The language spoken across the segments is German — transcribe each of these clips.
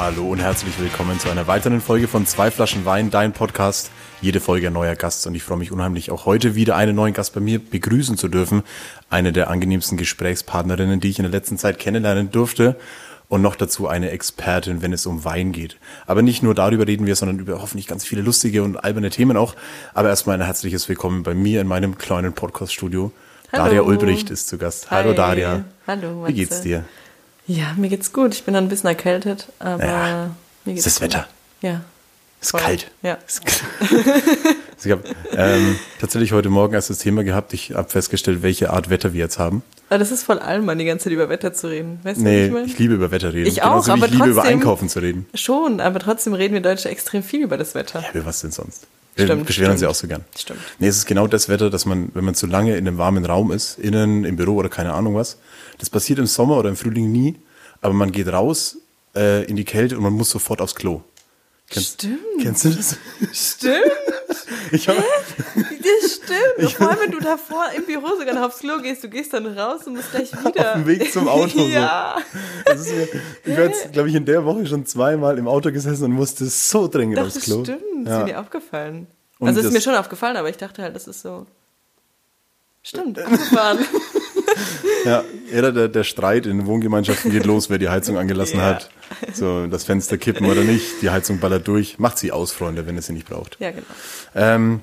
Hallo und herzlich willkommen zu einer weiteren Folge von Zwei Flaschen Wein, dein Podcast. Jede Folge ein neuer Gast und ich freue mich unheimlich, auch heute wieder einen neuen Gast bei mir begrüßen zu dürfen. Eine der angenehmsten Gesprächspartnerinnen, die ich in der letzten Zeit kennenlernen durfte. Und noch dazu eine Expertin, wenn es um Wein geht. Aber nicht nur darüber reden wir, sondern über hoffentlich ganz viele lustige und alberne Themen auch. Aber erstmal ein herzliches Willkommen bei mir in meinem kleinen Podcast-Studio. Daria Ulbricht ist zu Gast. Hallo Hi. Daria. Hallo, Wie geht's dir? Ja, mir geht's gut. Ich bin dann ein bisschen erkältet, aber Ja. mir geht's Ist das gut. Wetter? Ja. Ist voll. kalt. Ja. Ich habe ähm, tatsächlich heute Morgen erst das Thema gehabt. Ich habe festgestellt, welche Art Wetter wir jetzt haben. Aber das ist voll allmann, die ganze Zeit über Wetter zu reden. Weißt du, Nee, was ich ich liebe über Wetter reden. Ich auch, Genauso aber ich liebe über trotzdem- Einkaufen zu reden. Schon, aber trotzdem reden wir Deutsche extrem viel über das Wetter. Ja, über was denn sonst? Wir Stimmt, beschweren stimmt. auch so gern. Stimmt. Nee, es ist genau das Wetter, dass man, wenn man zu lange in einem warmen Raum ist, innen, im Büro oder keine Ahnung was, das passiert im Sommer oder im Frühling nie, aber man geht raus äh, in die Kälte und man muss sofort aufs Klo. Kennst, Stimmt. Kennst du das? Stimmt, Ich hab, das stimmt. Und vor allem, wenn du davor im Büro sogar noch aufs Klo gehst, du gehst dann raus und musst gleich wieder. Auf dem Weg zum Auto so. ja. das ist ich war jetzt, glaube ich, in der Woche schon zweimal im Auto gesessen und musste so dringend Doch, aufs das Klo. stimmt. Das Ja. ist mir aufgefallen. Und also ist das- mir schon aufgefallen, aber ich dachte halt, das ist so. Stimmt, abgefahren. Ja, ja der, der Streit in Wohngemeinschaften geht los, wer die Heizung angelassen Ja. hat. So, das Fenster kippen oder nicht, die Heizung ballert durch. Macht sie aus, Freunde, wenn ihr sie nicht braucht. ja, genau. Ähm,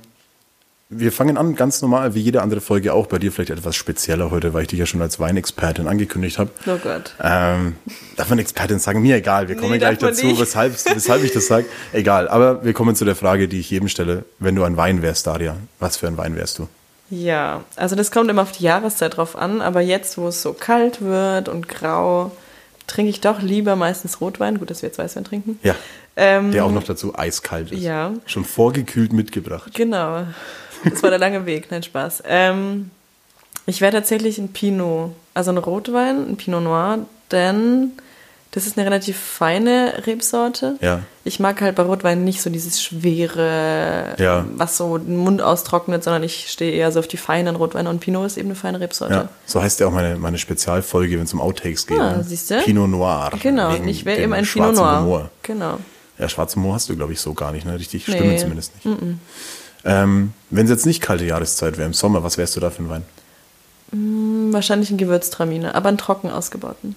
wir fangen an, ganz normal, wie jede andere Folge auch. Bei dir vielleicht etwas spezieller heute, weil ich dich ja schon als Weinexpertin angekündigt habe. Oh Gott. Ähm, darf man Expertin sagen? Mir egal, wir kommen Nee, gleich dazu, nicht. weshalb, weshalb ich das sage. Egal, aber wir kommen zu der Frage, die ich jedem stelle. Wenn du ein Wein wärst, Daria, was für ein Wein wärst du? Ja, also das kommt immer auf die Jahreszeit drauf an, aber jetzt, wo es so kalt wird und grau, trinke ich doch lieber meistens Rotwein. Gut, dass wir jetzt Weißwein trinken. Ja, Ähm, der auch noch dazu eiskalt ist. ja. Schon vorgekühlt mitgebracht. Genau. Das war der lange Weg, nein Spaß. Ähm, ich wäre tatsächlich ein Pinot, also ein Rotwein, ein Pinot Noir, denn das ist eine relativ feine Rebsorte. Ja. Ich mag halt bei Rotwein nicht so dieses schwere, Ja. was so den Mund austrocknet, sondern ich stehe eher so auf die feinen Rotweine und Pinot ist eben eine feine Rebsorte. Ja, so heißt ja auch meine, meine Spezialfolge, wenn es um Outtakes geht. Ah, ne? siehste? Pinot Noir. Genau, ich wäre eben ein Pinot Noir. Humor. Genau. Ja, schwarzen Humor hast du, glaube ich, so gar nicht, ne? Richtig Nee. stimmen zumindest nicht. Ähm, wenn es jetzt nicht kalte Jahreszeit wäre, im Sommer, was wärst du da für ein Wein? Hm, Wahrscheinlich ein Gewürztraminer, aber einen trocken ausgebauten.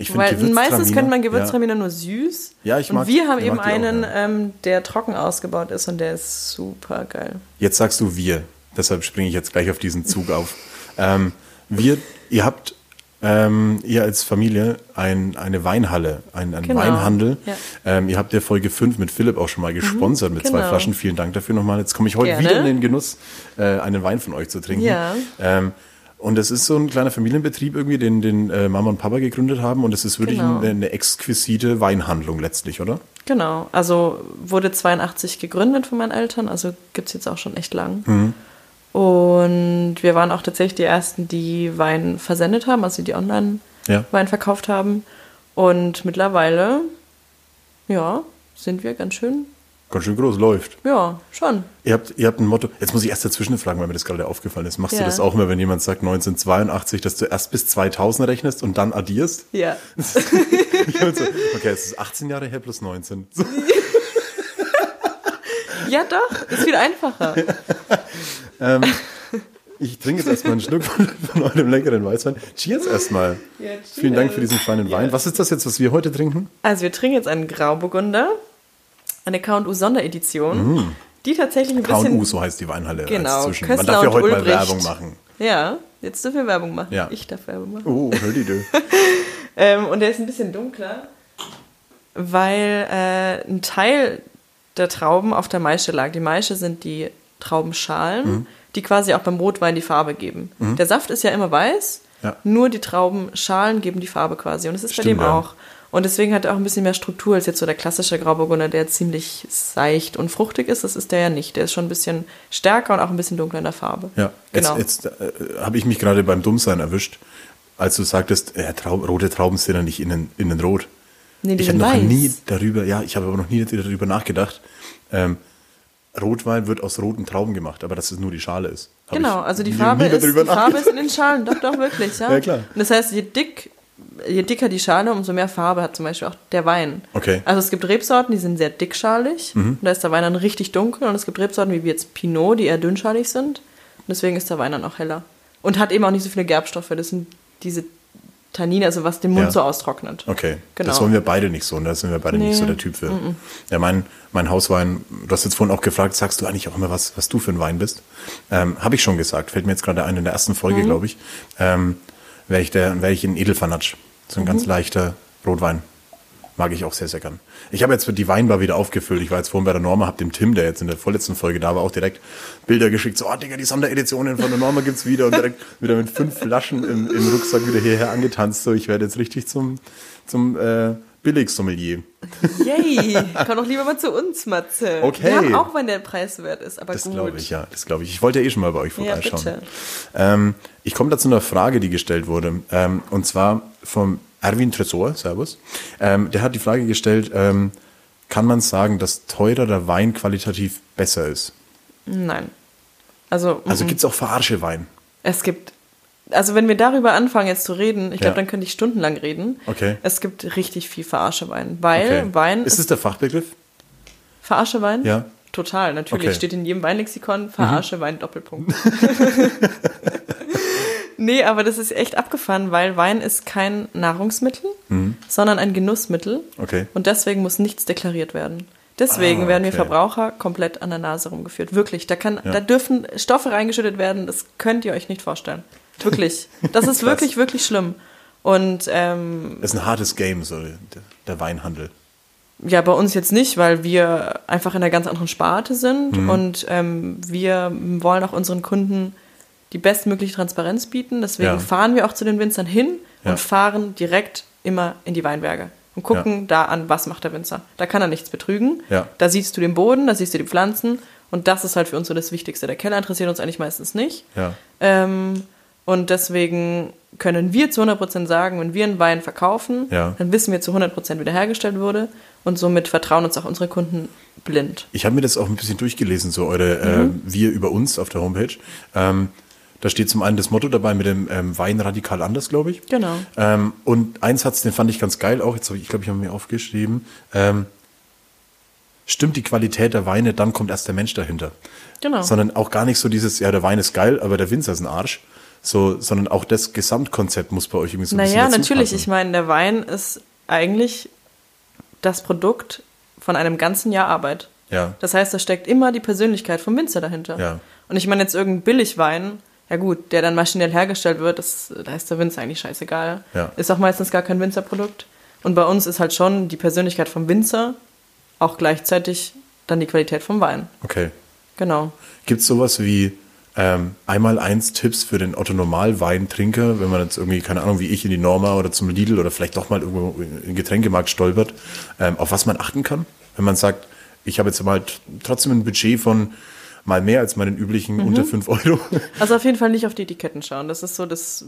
Ich Weil meistens könnte man Gewürztraminer nur süß. Ja, ich mag- Und wir haben eben die auch, einen, ja. ähm, der trocken ausgebaut ist und der ist super geil. Jetzt sagst du wir, deshalb springe ich jetzt gleich auf diesen Zug auf. Ähm, wir, ihr habt, ähm, ihr als Familie ein, eine Weinhalle, ein, ein Genau, Weinhandel. ja. Ähm, ihr habt ja Folge 5 mit Philipp auch schon mal gesponsert mit zwei genau. Flaschen. Vielen Dank dafür nochmal. Jetzt komme ich heute Gerne. wieder in den Genuss, äh, einen Wein von euch zu trinken. Ja. Und das ist so ein kleiner Familienbetrieb irgendwie, den, den äh, Mama und Papa gegründet haben. Und es ist wirklich Genau. eine, eine exquisite Weinhandlung letztlich, oder? Genau. Also wurde 82 gegründet von meinen Eltern, also gibt es jetzt auch schon echt lang. Mhm. Und wir waren auch tatsächlich die Ersten, die Wein versendet haben, also die online Ja. Wein verkauft haben. Und mittlerweile, ja, sind wir ganz schön, Ganz schön groß, läuft. ja, schon. Ihr habt, ihr habt ein Motto. Jetzt muss ich erst dazwischen fragen, weil mir das gerade aufgefallen ist. Machst du Ja. das auch immer, wenn jemand sagt 1982, dass du erst bis 2000 rechnest und dann addierst? Ja. So, okay, es ist 18 Jahre her plus 19. So. Ja, doch, ist viel einfacher. Ich trinke jetzt erstmal einen Schluck von, von eurem leckeren Weißwein. Cheers erstmal. Ja, cheers. Vielen Dank für diesen feinen Wein. Was ist das jetzt, was wir heute trinken? Also wir trinken jetzt einen Grauburgunder, eine K&U Sonderedition, die tatsächlich ein bisschen... K&U, so heißt die Weinhalle. Genau. Man darf ja heute mal Ulbricht. Werbung machen. Ja, jetzt dürfen wir Werbung machen. Ja. Ich darf Werbung machen. Oh, hör die du. Ähm, und der ist ein bisschen dunkler, weil äh, ein Teil der Trauben auf der Maische lag. Die Maische sind die Traubenschalen, Mhm. die quasi auch beim Rotwein die Farbe geben. Der Saft ist ja immer weiß, Ja. nur die Traubenschalen geben die Farbe quasi. Und es ist bei Stimmt, dem ja. auch. Und deswegen hat er auch ein bisschen mehr Struktur als jetzt so der klassische Grauburgunder, der ziemlich seicht und fruchtig ist. Das ist der ja nicht. Der ist schon ein bisschen stärker und auch ein bisschen dunkler in der Farbe. Ja, genau. jetzt, jetzt äh, habe ich mich gerade beim Dummsein erwischt, als du sagtest, äh, Traub, rote Trauben sind ja nicht innen, innen rot. nee, die ich habe noch weiß. nie darüber, ja, ich habe aber noch nie darüber nachgedacht. Ähm, Rotwein wird aus roten Trauben gemacht, aber dass es nur die Schale ist. Hab Genau, also die Farbe, ist, die Farbe ist in den Schalen, doch, doch, wirklich, ja. Ja, klar. Und das heißt, je dick, je dicker die Schale, umso mehr Farbe hat zum Beispiel auch der Wein. Okay. Mhm. Also es gibt Rebsorten, die sind sehr dickschalig, und da ist der Wein dann richtig dunkel, und es gibt Rebsorten wie jetzt Pinot, die eher dünnschalig sind, und deswegen ist der Wein dann auch heller. Und hat eben auch nicht so viele Gerbstoffe, das sind diese Tannine, also was den Mund Ja. so austrocknet. Okay, Genau. das wollen wir beide nicht so, und da sind wir beide nicht Nee. so der Typ für. Ja, mein, mein Hauswein, du hast jetzt vorhin auch gefragt, sagst du eigentlich auch immer, was, was du für ein Wein bist? Ähm, Habe ich schon gesagt, fällt mir jetzt gerade ein in der ersten Mhm. Folge, glaube ich. Ähm, Wäre ich, der- wär ich ein Edelfanatsch, so ein ganz Mhm. leichter Rotwein. Mag ich auch sehr, sehr gern. Ich habe jetzt die Weinbar wieder aufgefüllt. Ich war jetzt vorhin bei der Norma, habe dem Tim, der jetzt in der vorletzten Folge da war, auch direkt Bilder geschickt. So, oh Digga, die Sondereditionen von der Norma gibt's wieder. Und direkt wieder mit fünf Flaschen im, im Rucksack wieder hierher angetanzt. So, ich werde jetzt richtig zum, zum äh, Billigsommelier. Yay! Komm doch lieber mal zu uns, Matze. Okay. Haben auch, wenn der Preis wert ist, aber Das gut. glaube ich, ja. Das glaube ich. Ich wollte ja eh schon mal bei euch Ja, vorbeischauen. bitte. ähm, ich komme da zu einer Frage, die gestellt wurde. Ähm, und zwar vom Erwin Tresor, Servus. Ähm, der hat die Frage gestellt, ähm, kann man sagen, dass teurer Wein qualitativ besser ist? Nein. Also, Also mhm. gibt's auch verarsche Wein? es gibt, also wenn wir darüber anfangen jetzt zu reden, ich glaube, Ja. dann könnte ich stundenlang reden. Okay. Es gibt richtig viel Verarsche-Wein, weil Okay. Wein ist es der Fachbegriff? Verarsche-Wein? Ja. Total, natürlich. Okay. Mhm. Steht in jedem Weinlexikon Verarsche-Wein, Doppelpunkt. nee, aber das ist echt abgefahren, weil Wein ist kein Nahrungsmittel, sondern ein Genussmittel. Mhm. Okay. Und deswegen muss nichts deklariert werden. Deswegen Ah, werden wir okay. Verbraucher komplett an der Nase rumgeführt. Wirklich. Da, kann, Ja. da dürfen Stoffe reingeschüttet werden, das könnt ihr euch nicht vorstellen. Wirklich. Das ist wirklich, wirklich schlimm. Und ähm, Das ist ein hartes Game, so der, Weinhandel. ja, bei uns jetzt nicht, weil wir einfach in einer ganz anderen Sparte sind Mhm. und ähm, wir wollen auch unseren Kunden die bestmögliche Transparenz bieten. Deswegen Ja. fahren wir auch zu den Winzern hin Ja. und fahren direkt immer in die Weinberge und gucken da an, was macht der Winzer. Da kann er nichts betrügen. Ja. Da siehst du den Boden, da siehst du die Pflanzen und das ist halt für uns so das Wichtigste. Der Keller interessiert uns eigentlich meistens nicht. Ja. Ähm, und deswegen können wir zu 100% sagen, wenn wir einen Wein verkaufen, Ja. dann wissen wir zu 100% wiederhergestellt wurde und somit vertrauen uns auch unsere Kunden blind. Ich habe mir das auch ein bisschen durchgelesen, so eure äh, Wir über uns auf der Homepage. Ähm, da steht zum einen das Motto dabei mit dem ähm, Wein radikal anders, glaube ich. Genau. Ähm, und ein Satz, den fand ich ganz geil auch. Jetzt habe ich, ich glaube, ich habe mir aufgeschrieben. Ähm, stimmt die Qualität der Weine, dann kommt erst der Mensch dahinter. Genau. Sondern auch gar nicht so dieses, ja, der Wein ist geil, aber der Winzer ist ein Arsch. So, sondern auch das Gesamtkonzept muss bei euch irgendwie so ein bisschen Naja, natürlich. passen. Ich meine, der Wein ist eigentlich das Produkt von einem ganzen Jahr Arbeit. Ja. Das heißt, da steckt immer die Persönlichkeit vom Winzer dahinter. Ja. Und ich meine jetzt irgendein Billigwein, ja gut, der dann maschinell hergestellt wird, das, da ist der Winzer eigentlich scheißegal. Ja. Ist auch meistens gar kein Winzerprodukt. Und bei uns ist halt schon die Persönlichkeit vom Winzer auch gleichzeitig dann die Qualität vom Wein. Okay. Genau. Gibt es sowas wie ähm, einmal eins Tipps für den Otto Normal-Weintrinker, wenn man jetzt irgendwie, keine Ahnung, wie ich in die Norma oder zum Lidl oder vielleicht doch mal irgendwo in den Getränkemarkt stolpert, ähm, auf was man achten kann? Wenn man sagt, ich habe jetzt mal trotzdem ein Budget von mal mehr als meinen üblichen Mhm. unter 5 Euro. Also auf jeden Fall nicht auf die Etiketten schauen. Das ist so das.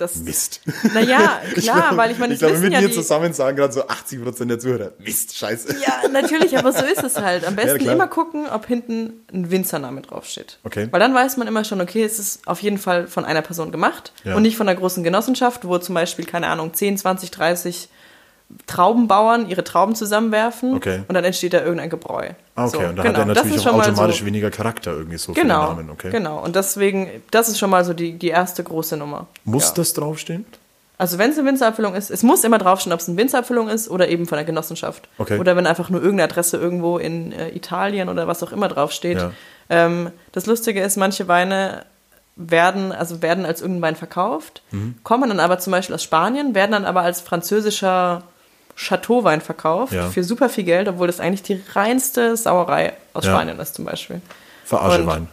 Das Mist. Naja, klar, Ich glaube- weil ich meine, ich glaube, mit ja die, zusammen sagen gerade so 80 Prozent der Zuhörer, Mist, scheiße. Ja, natürlich, aber so ist es halt. Am besten klar. immer gucken, ob hinten ein Winzername draufsteht. Okay. Weil dann weiß man immer schon, okay, es ist auf jeden Fall von einer Person gemacht Ja. und nicht von einer großen Genossenschaft, wo zum Beispiel, keine Ahnung, 10, 20, 30 Traubenbauern ihre Trauben zusammenwerfen Okay. und dann entsteht da irgendein Gebräu. Ah, okay, So, und dann genau, hat er das natürlich ist auch automatisch so, weniger Charakter irgendwie so für Genau, den Namen. Okay. genau. Und deswegen, das ist schon mal so die, die erste große Nummer. Muss ja. das draufstehen? Also wenn es eine Winzerabfüllung ist, es muss immer draufstehen, ob es eine Winzerabfüllung ist oder eben von der Genossenschaft. Okay. Oder wenn einfach nur irgendeine Adresse irgendwo in äh, Italien oder was auch immer draufsteht. Ja. Ähm, das Lustige ist, manche Weine werden, also werden als irgendein Wein verkauft, Mhm. kommen dann aber zum Beispiel aus Spanien, werden dann aber als französischer Chateauwein verkauft Ja. für super viel Geld, obwohl das eigentlich die reinste Sauerei aus Ja. Spanien ist zum Beispiel. Verarschewein.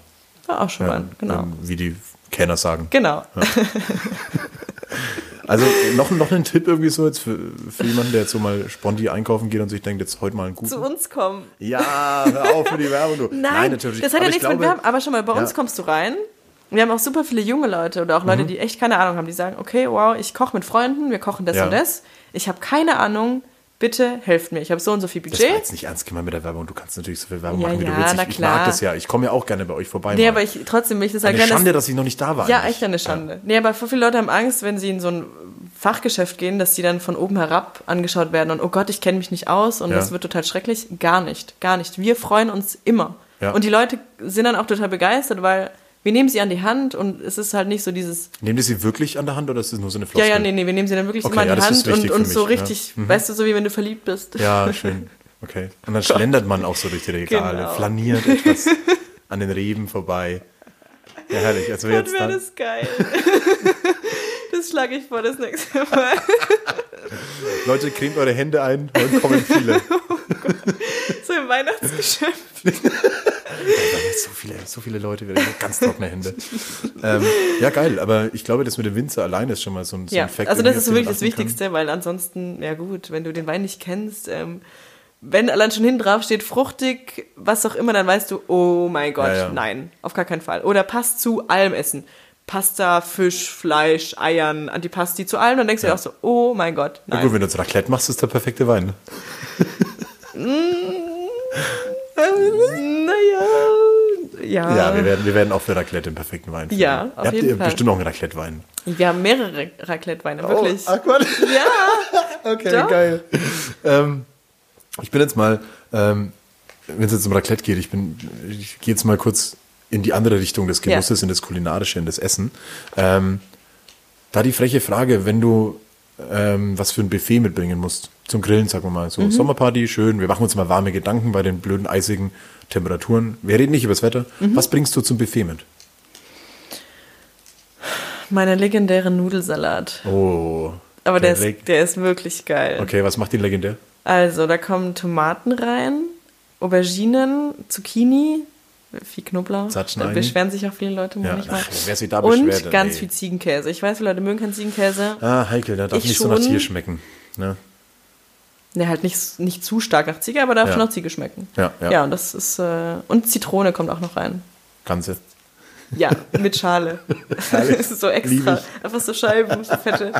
War auch schon Wein, genau. ähm, Wie die Kenner sagen. Genau. Also noch, noch ein Tipp irgendwie so jetzt für, für jemanden, der jetzt so mal sponti einkaufen geht und sich denkt, jetzt heute mal einen guten. Zu uns kommen. Ja, hör auf für die Werbung. Du. Nein, natürlich. das hat ja ich nichts glaube, mit Werbung. Aber schon mal, bei uns Ja. kommst du rein. Wir haben auch super viele junge Leute oder auch Leute, Mhm. die echt keine Ahnung haben, die sagen, okay, wow, ich koche mit Freunden, wir kochen das Ja. und das. Ich habe keine Ahnung, bitte helft mir. Ich habe so und so viel Das Budget. war jetzt nicht ernst gemeint mit der Werbung. Du kannst natürlich so viel Werbung Ja, machen, wie du ja, willst. na Ich, ich klar. mag das ja. Ich komme ja auch gerne bei euch vorbei. nee, mal. aber ich, trotzdem will ich das Eine erklären. Schande, dass, dass ich noch nicht da war. ja, eigentlich. echt eine Schande. Nee, aber voll viele Leute haben Angst, wenn sie in so ein Fachgeschäft gehen, dass sie dann von oben herab angeschaut werden und oh Gott, ich kenne mich nicht aus und Ja. das wird total schrecklich. Gar nicht, gar nicht. Wir freuen uns immer. Ja. Und die Leute sind dann auch total begeistert, weil wir nehmen sie an die Hand und es ist halt nicht so dieses Nehmt ihr sie wirklich an der Hand oder ist das nur so eine Ja, Floskel? ja, nee, nee, wir nehmen sie dann wirklich Okay, immer in ja, die Hand und, und so mich, ja. richtig, Mhm. weißt du, so wie wenn du verliebt bist. Ja, schön. Okay. Und dann schlendert man auch so durch die Regale, Genau. flaniert etwas an den Reben vorbei. Ja, herrlich. Also jetzt wäre dann, das geil. das schlage ich vor das nächste Mal. Leute, cremt eure Hände ein, heute kommen viele. So im Weihnachtsgeschäft. So viele, so viele Leute, ganz trockene Hände. ähm, ja, geil, aber ich glaube, das mit dem Winzer allein ist schon mal so ein, so Ja, ein Fact. also das ist wirklich das Wichtigste, weil ansonsten, ja gut, wenn du den Wein nicht kennst, ähm, wenn allein schon hinten drauf steht, fruchtig, was auch immer, dann weißt du, oh mein Gott, Ja, ja. nein, auf gar keinen Fall. Oder passt zu allem Essen. Pasta, Fisch, Fleisch, Eiern, Antipasti, zu allem, dann denkst du auch so, oh mein Gott, kann. nein. Ja, gut, wenn du jetzt Raclette machst, ist der perfekte Wein. Naja, ja. Ja, wir werden, wir werden auch für Raclette den perfekten Wein finden. Ja, auf Ihr habt jeden ihr Fall. bestimmt auch einen Raclette-Wein. Wir haben mehrere Raclette-Weine, wirklich. Oh, Aqua. ja, Okay, Doch. geil. Ähm, ich bin jetzt mal, ähm, wenn es jetzt um Raclette geht, ich bin, ich gehe jetzt mal kurz in die andere Richtung des Genusses, in das Kulinarische, in das Essen. Ähm, da die freche Frage, wenn du ähm, was für ein Buffet mitbringen musst, zum Grillen, sagen wir mal, Mhm. so Sommerparty, schön, wir machen uns mal warme Gedanken bei den blöden, eisigen Temperaturen. Wir reden nicht über das Wetter. Mhm. Was bringst du zum Buffet mit? meine legendäre Nudelsalat. Oh. Aber der leg- ist, der ist wirklich geil. Okay, was macht den legendär? Also, da kommen Tomaten rein, Auberginen, Zucchini, viel Knoblauch. Zatschen Da beschweren sich auch viele Leute Ja, manchmal. ach, wer sich da Und ganz nee. viel Ziegenkäse. Ich weiß, viele Leute mögen keinen Ziegenkäse. Ah, heikel, der darf Ich nicht so nach schon. Tier schmecken. Ne? Ne, halt nicht, nicht zu stark nach Ziege, aber darf Ja. schon nach Ziege schmecken. Ja, ja. Ja, und das ist. Äh, und Zitrone kommt auch noch rein. Ganze. Ja, mit Schale. das ist so extra. Einfach so Scheiben, so fette.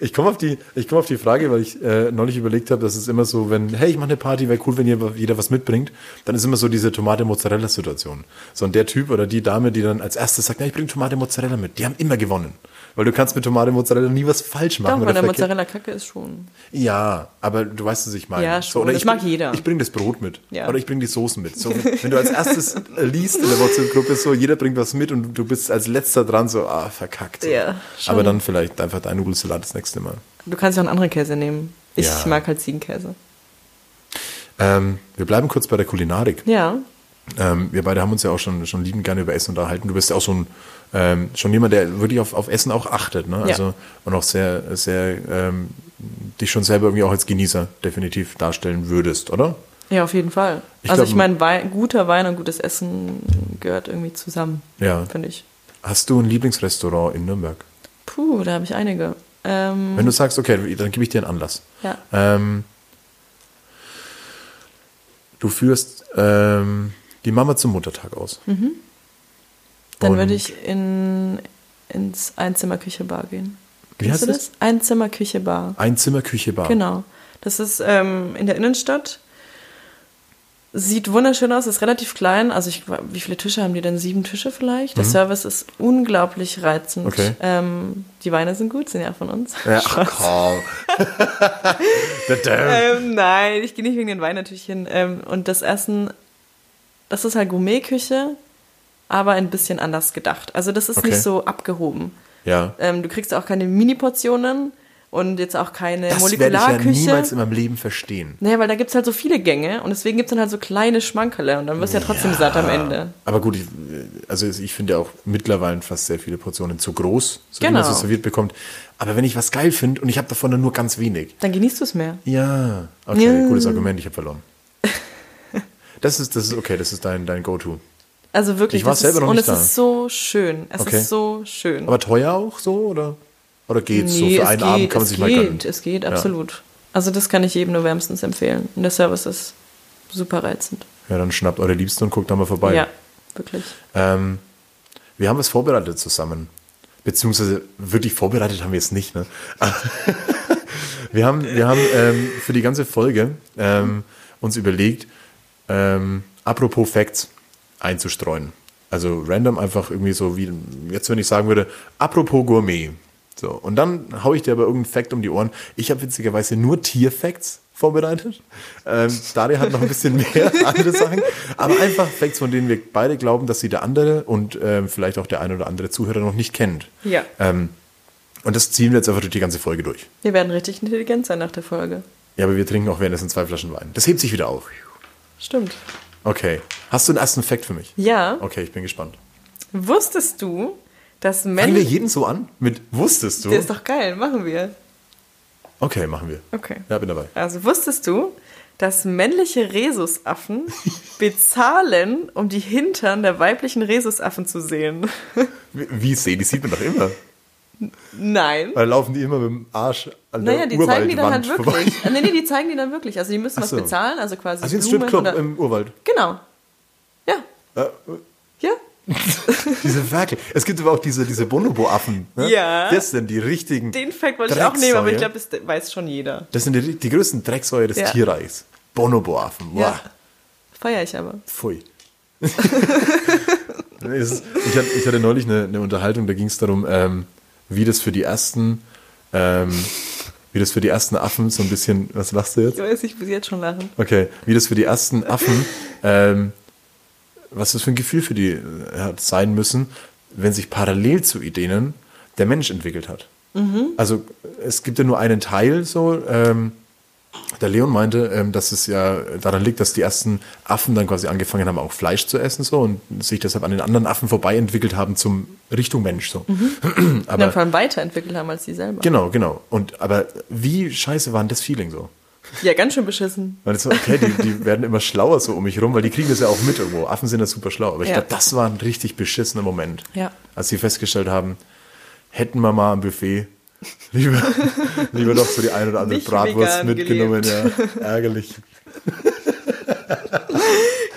Ich komme auf, die- ich komm auf die Frage, weil ich äh, neulich überlegt habe, dass es immer so, wenn, hey, ich mache eine Party, wäre cool, wenn jeder, jeder was mitbringt, dann ist immer so diese Tomate-Mozzarella-Situation. So, und der Typ oder die Dame, die dann als erstes sagt, na, ich bringe Tomate-Mozzarella mit, die haben immer gewonnen. Weil du kannst mit Tomate-Mozzarella nie was falsch machen. Doch, oder weil der verkehrt- Mozzarella-Kacke ist schon. Ja, aber du weißt, was ich meine. Ja, schon. oder Das ich mag jeder. Ich bringe das Brot mit. Ja. Oder ich bringe die Soßen mit. So, wenn du als erstes liest in der WhatsApp-Gruppe so, jeder bringt was mit und du bist als letzter dran so, ah, verkackt. So. Ja, schon. aber dann vielleicht einfach dein Nudelsalat das nächste Mal. Du kannst ja auch einen anderen Käse nehmen. Ich Ja. mag halt Ziegenkäse. Ähm, wir bleiben kurz bei der Kulinarik. Ja. Ähm, wir beide haben uns ja auch schon, schon liebend gerne über Essen unterhalten. Du bist ja auch so ein, ähm, schon jemand, der wirklich auf, auf Essen auch achtet, ne? Ja. Also, und auch sehr, sehr, ähm, dich schon selber irgendwie auch als Genießer definitiv darstellen würdest, oder? Ja, auf jeden Fall. Ich also glaub, ich meine, Wein, guter Wein und gutes Essen gehört irgendwie zusammen, Ja. finde ich. Hast du ein Lieblingsrestaurant in Nürnberg? Puh, da habe ich einige. Ähm, Wenn du sagst, okay, dann gebe ich dir einen Anlass. ja. Ähm, du führst ähm, die Mama zum Muttertag aus. Dann und- würde ich in, ins Einzimmer-Küche-Bar gehen. Wie Kennst heißt du das? Einzimmer-Küche-Bar. Einzimmer, Küche, Bar. Genau. Das ist ähm, in der Innenstadt. Sieht wunderschön aus, ist relativ klein. Also ich, wie viele Tische haben die denn? Sieben Tische vielleicht. Der Service ist unglaublich reizend. Mhm. Okay. Ähm, die Weine sind gut, sind ja von uns. Ja, ach, komm. Ähm, nein, ich gehe nicht wegen den Wein natürlich hin. Ähm, und das Essen, das ist halt Gourmetküche, aber ein bisschen anders gedacht. Also das ist Okay. nicht so abgehoben. ja. Ähm, du kriegst auch keine Mini-Portionen und jetzt auch keine Das werde ich ja Molekularküche. niemals in meinem Leben verstehen. naja, weil da gibt es halt so viele Gänge und deswegen gibt es dann halt so kleine Schmankerle und dann wirst du ja trotzdem satt am Ende. Aber gut, ich, also ich finde ja auch mittlerweile fast sehr viele Portionen zu groß, so wie Genau. man so serviert bekommt. Aber wenn ich was geil finde und ich habe davon dann nur ganz wenig. Dann genießt du es mehr. Ja, okay, Ja. gutes Argument, ich habe verloren. Das ist, das ist okay, das ist dein, dein Go-To. Also wirklich, Ich war selber ist, noch und nicht es da. ist so schön. Es Okay. ist so schön. Aber teuer auch so oder? Oder geht's so? Nee, Für es einen geht, Abend kann man es sich geht, mal gönnen. Es geht, absolut. Also das kann ich jedem nur wärmstens empfehlen. Und der Service ist super reizend. Ja, dann schnappt eure Liebsten und guckt da mal vorbei. Ja, wirklich. Ähm, wir haben was vorbereitet zusammen. Beziehungsweise wirklich vorbereitet haben wir es nicht. Ne? wir haben, wir haben ähm, für die ganze Folge ähm, uns überlegt, ähm, apropos Facts einzustreuen. Also random einfach irgendwie so wie, jetzt wenn ich sagen würde, apropos Gourmet. So, und dann hau ich dir aber irgendeinen Fact um die Ohren. Ich habe witzigerweise nur Tierfacts vorbereitet. Ähm, Daria hat noch ein bisschen mehr andere Sachen. Aber einfach Facts, von denen wir beide glauben, dass sie der andere und ähm, vielleicht auch der ein oder andere Zuhörer noch nicht kennt. Ja. Ähm, und das ziehen wir jetzt einfach durch die ganze Folge durch. Wir werden richtig intelligent sein nach der Folge. Ja, aber wir trinken auch währenddessen zwei Flaschen Wein. Das hebt sich wieder auf. Stimmt. Okay. Hast du einen ersten Fact für mich? Ja. Okay, ich bin gespannt. Wusstest du, dass Fangen wir Männer... jeden so an? Mit wusstest du? Der ist doch geil, machen wir. Okay, machen wir. Okay. Ja, bin dabei. Also wusstest du, dass männliche Rhesusaffen bezahlen, um die Hintern der weiblichen Rhesusaffen zu sehen? Wie, wie sehen? Die sieht man doch immer. Nein. Weil laufen die immer mit dem Arsch an Naja, der die zeigen die dann halt wirklich. vorbei. Nee, nee, die zeigen die dann wirklich. Also die müssen Ach was so. bezahlen, also quasi Also ein Stripclub oder- im Urwald. Genau. Ja, Äh, ja. diese Ferkel. Es gibt aber auch diese, diese Bonobo-Affen. Ne? Ja. Das sind die richtigen. Den Fact wollte ich auch nehmen, aber ich glaube, das weiß schon jeder. Das sind die, die größten Drecksäue des Ja. Tierreichs. Bonobo-Affen. Ja. Feier ich aber. Pfui. Ich, hatte, ich hatte neulich eine, eine Unterhaltung, da ging es darum, ähm, wie das für die ersten, ähm, wie das für die ersten Affen so ein bisschen, was lachst du jetzt? Ich weiß, ich muss jetzt schon lachen. Okay, wie das für die ersten Affen, ähm, was das für ein Gefühl für die äh, hat sein müssen, wenn sich parallel zu denen der Mensch entwickelt hat. Also es gibt ja nur einen Teil so. Ähm, der Leon meinte, ähm, dass es ja daran liegt, dass die ersten Affen dann quasi angefangen haben, auch Fleisch zu essen so und sich deshalb an den anderen Affen vorbei entwickelt haben zum Richtung Mensch so. Und Aber dann vor allem weiterentwickelt haben als die selber. genau, genau. Und aber wie scheiße war denn das Feeling so? Ja, ganz schön beschissen. Weil es so, okay, die, die werden immer schlauer so um mich rum, weil die kriegen das ja auch mit irgendwo. Affen sind ja super schlau. Aber ich Ja. glaube, das war ein richtig beschissener Moment. Ja. Als sie festgestellt haben, hätten wir mal am Buffet lieber, lieber doch so die ein oder andere Nicht Bratwurst mitgenommen. Ja, ärgerlich.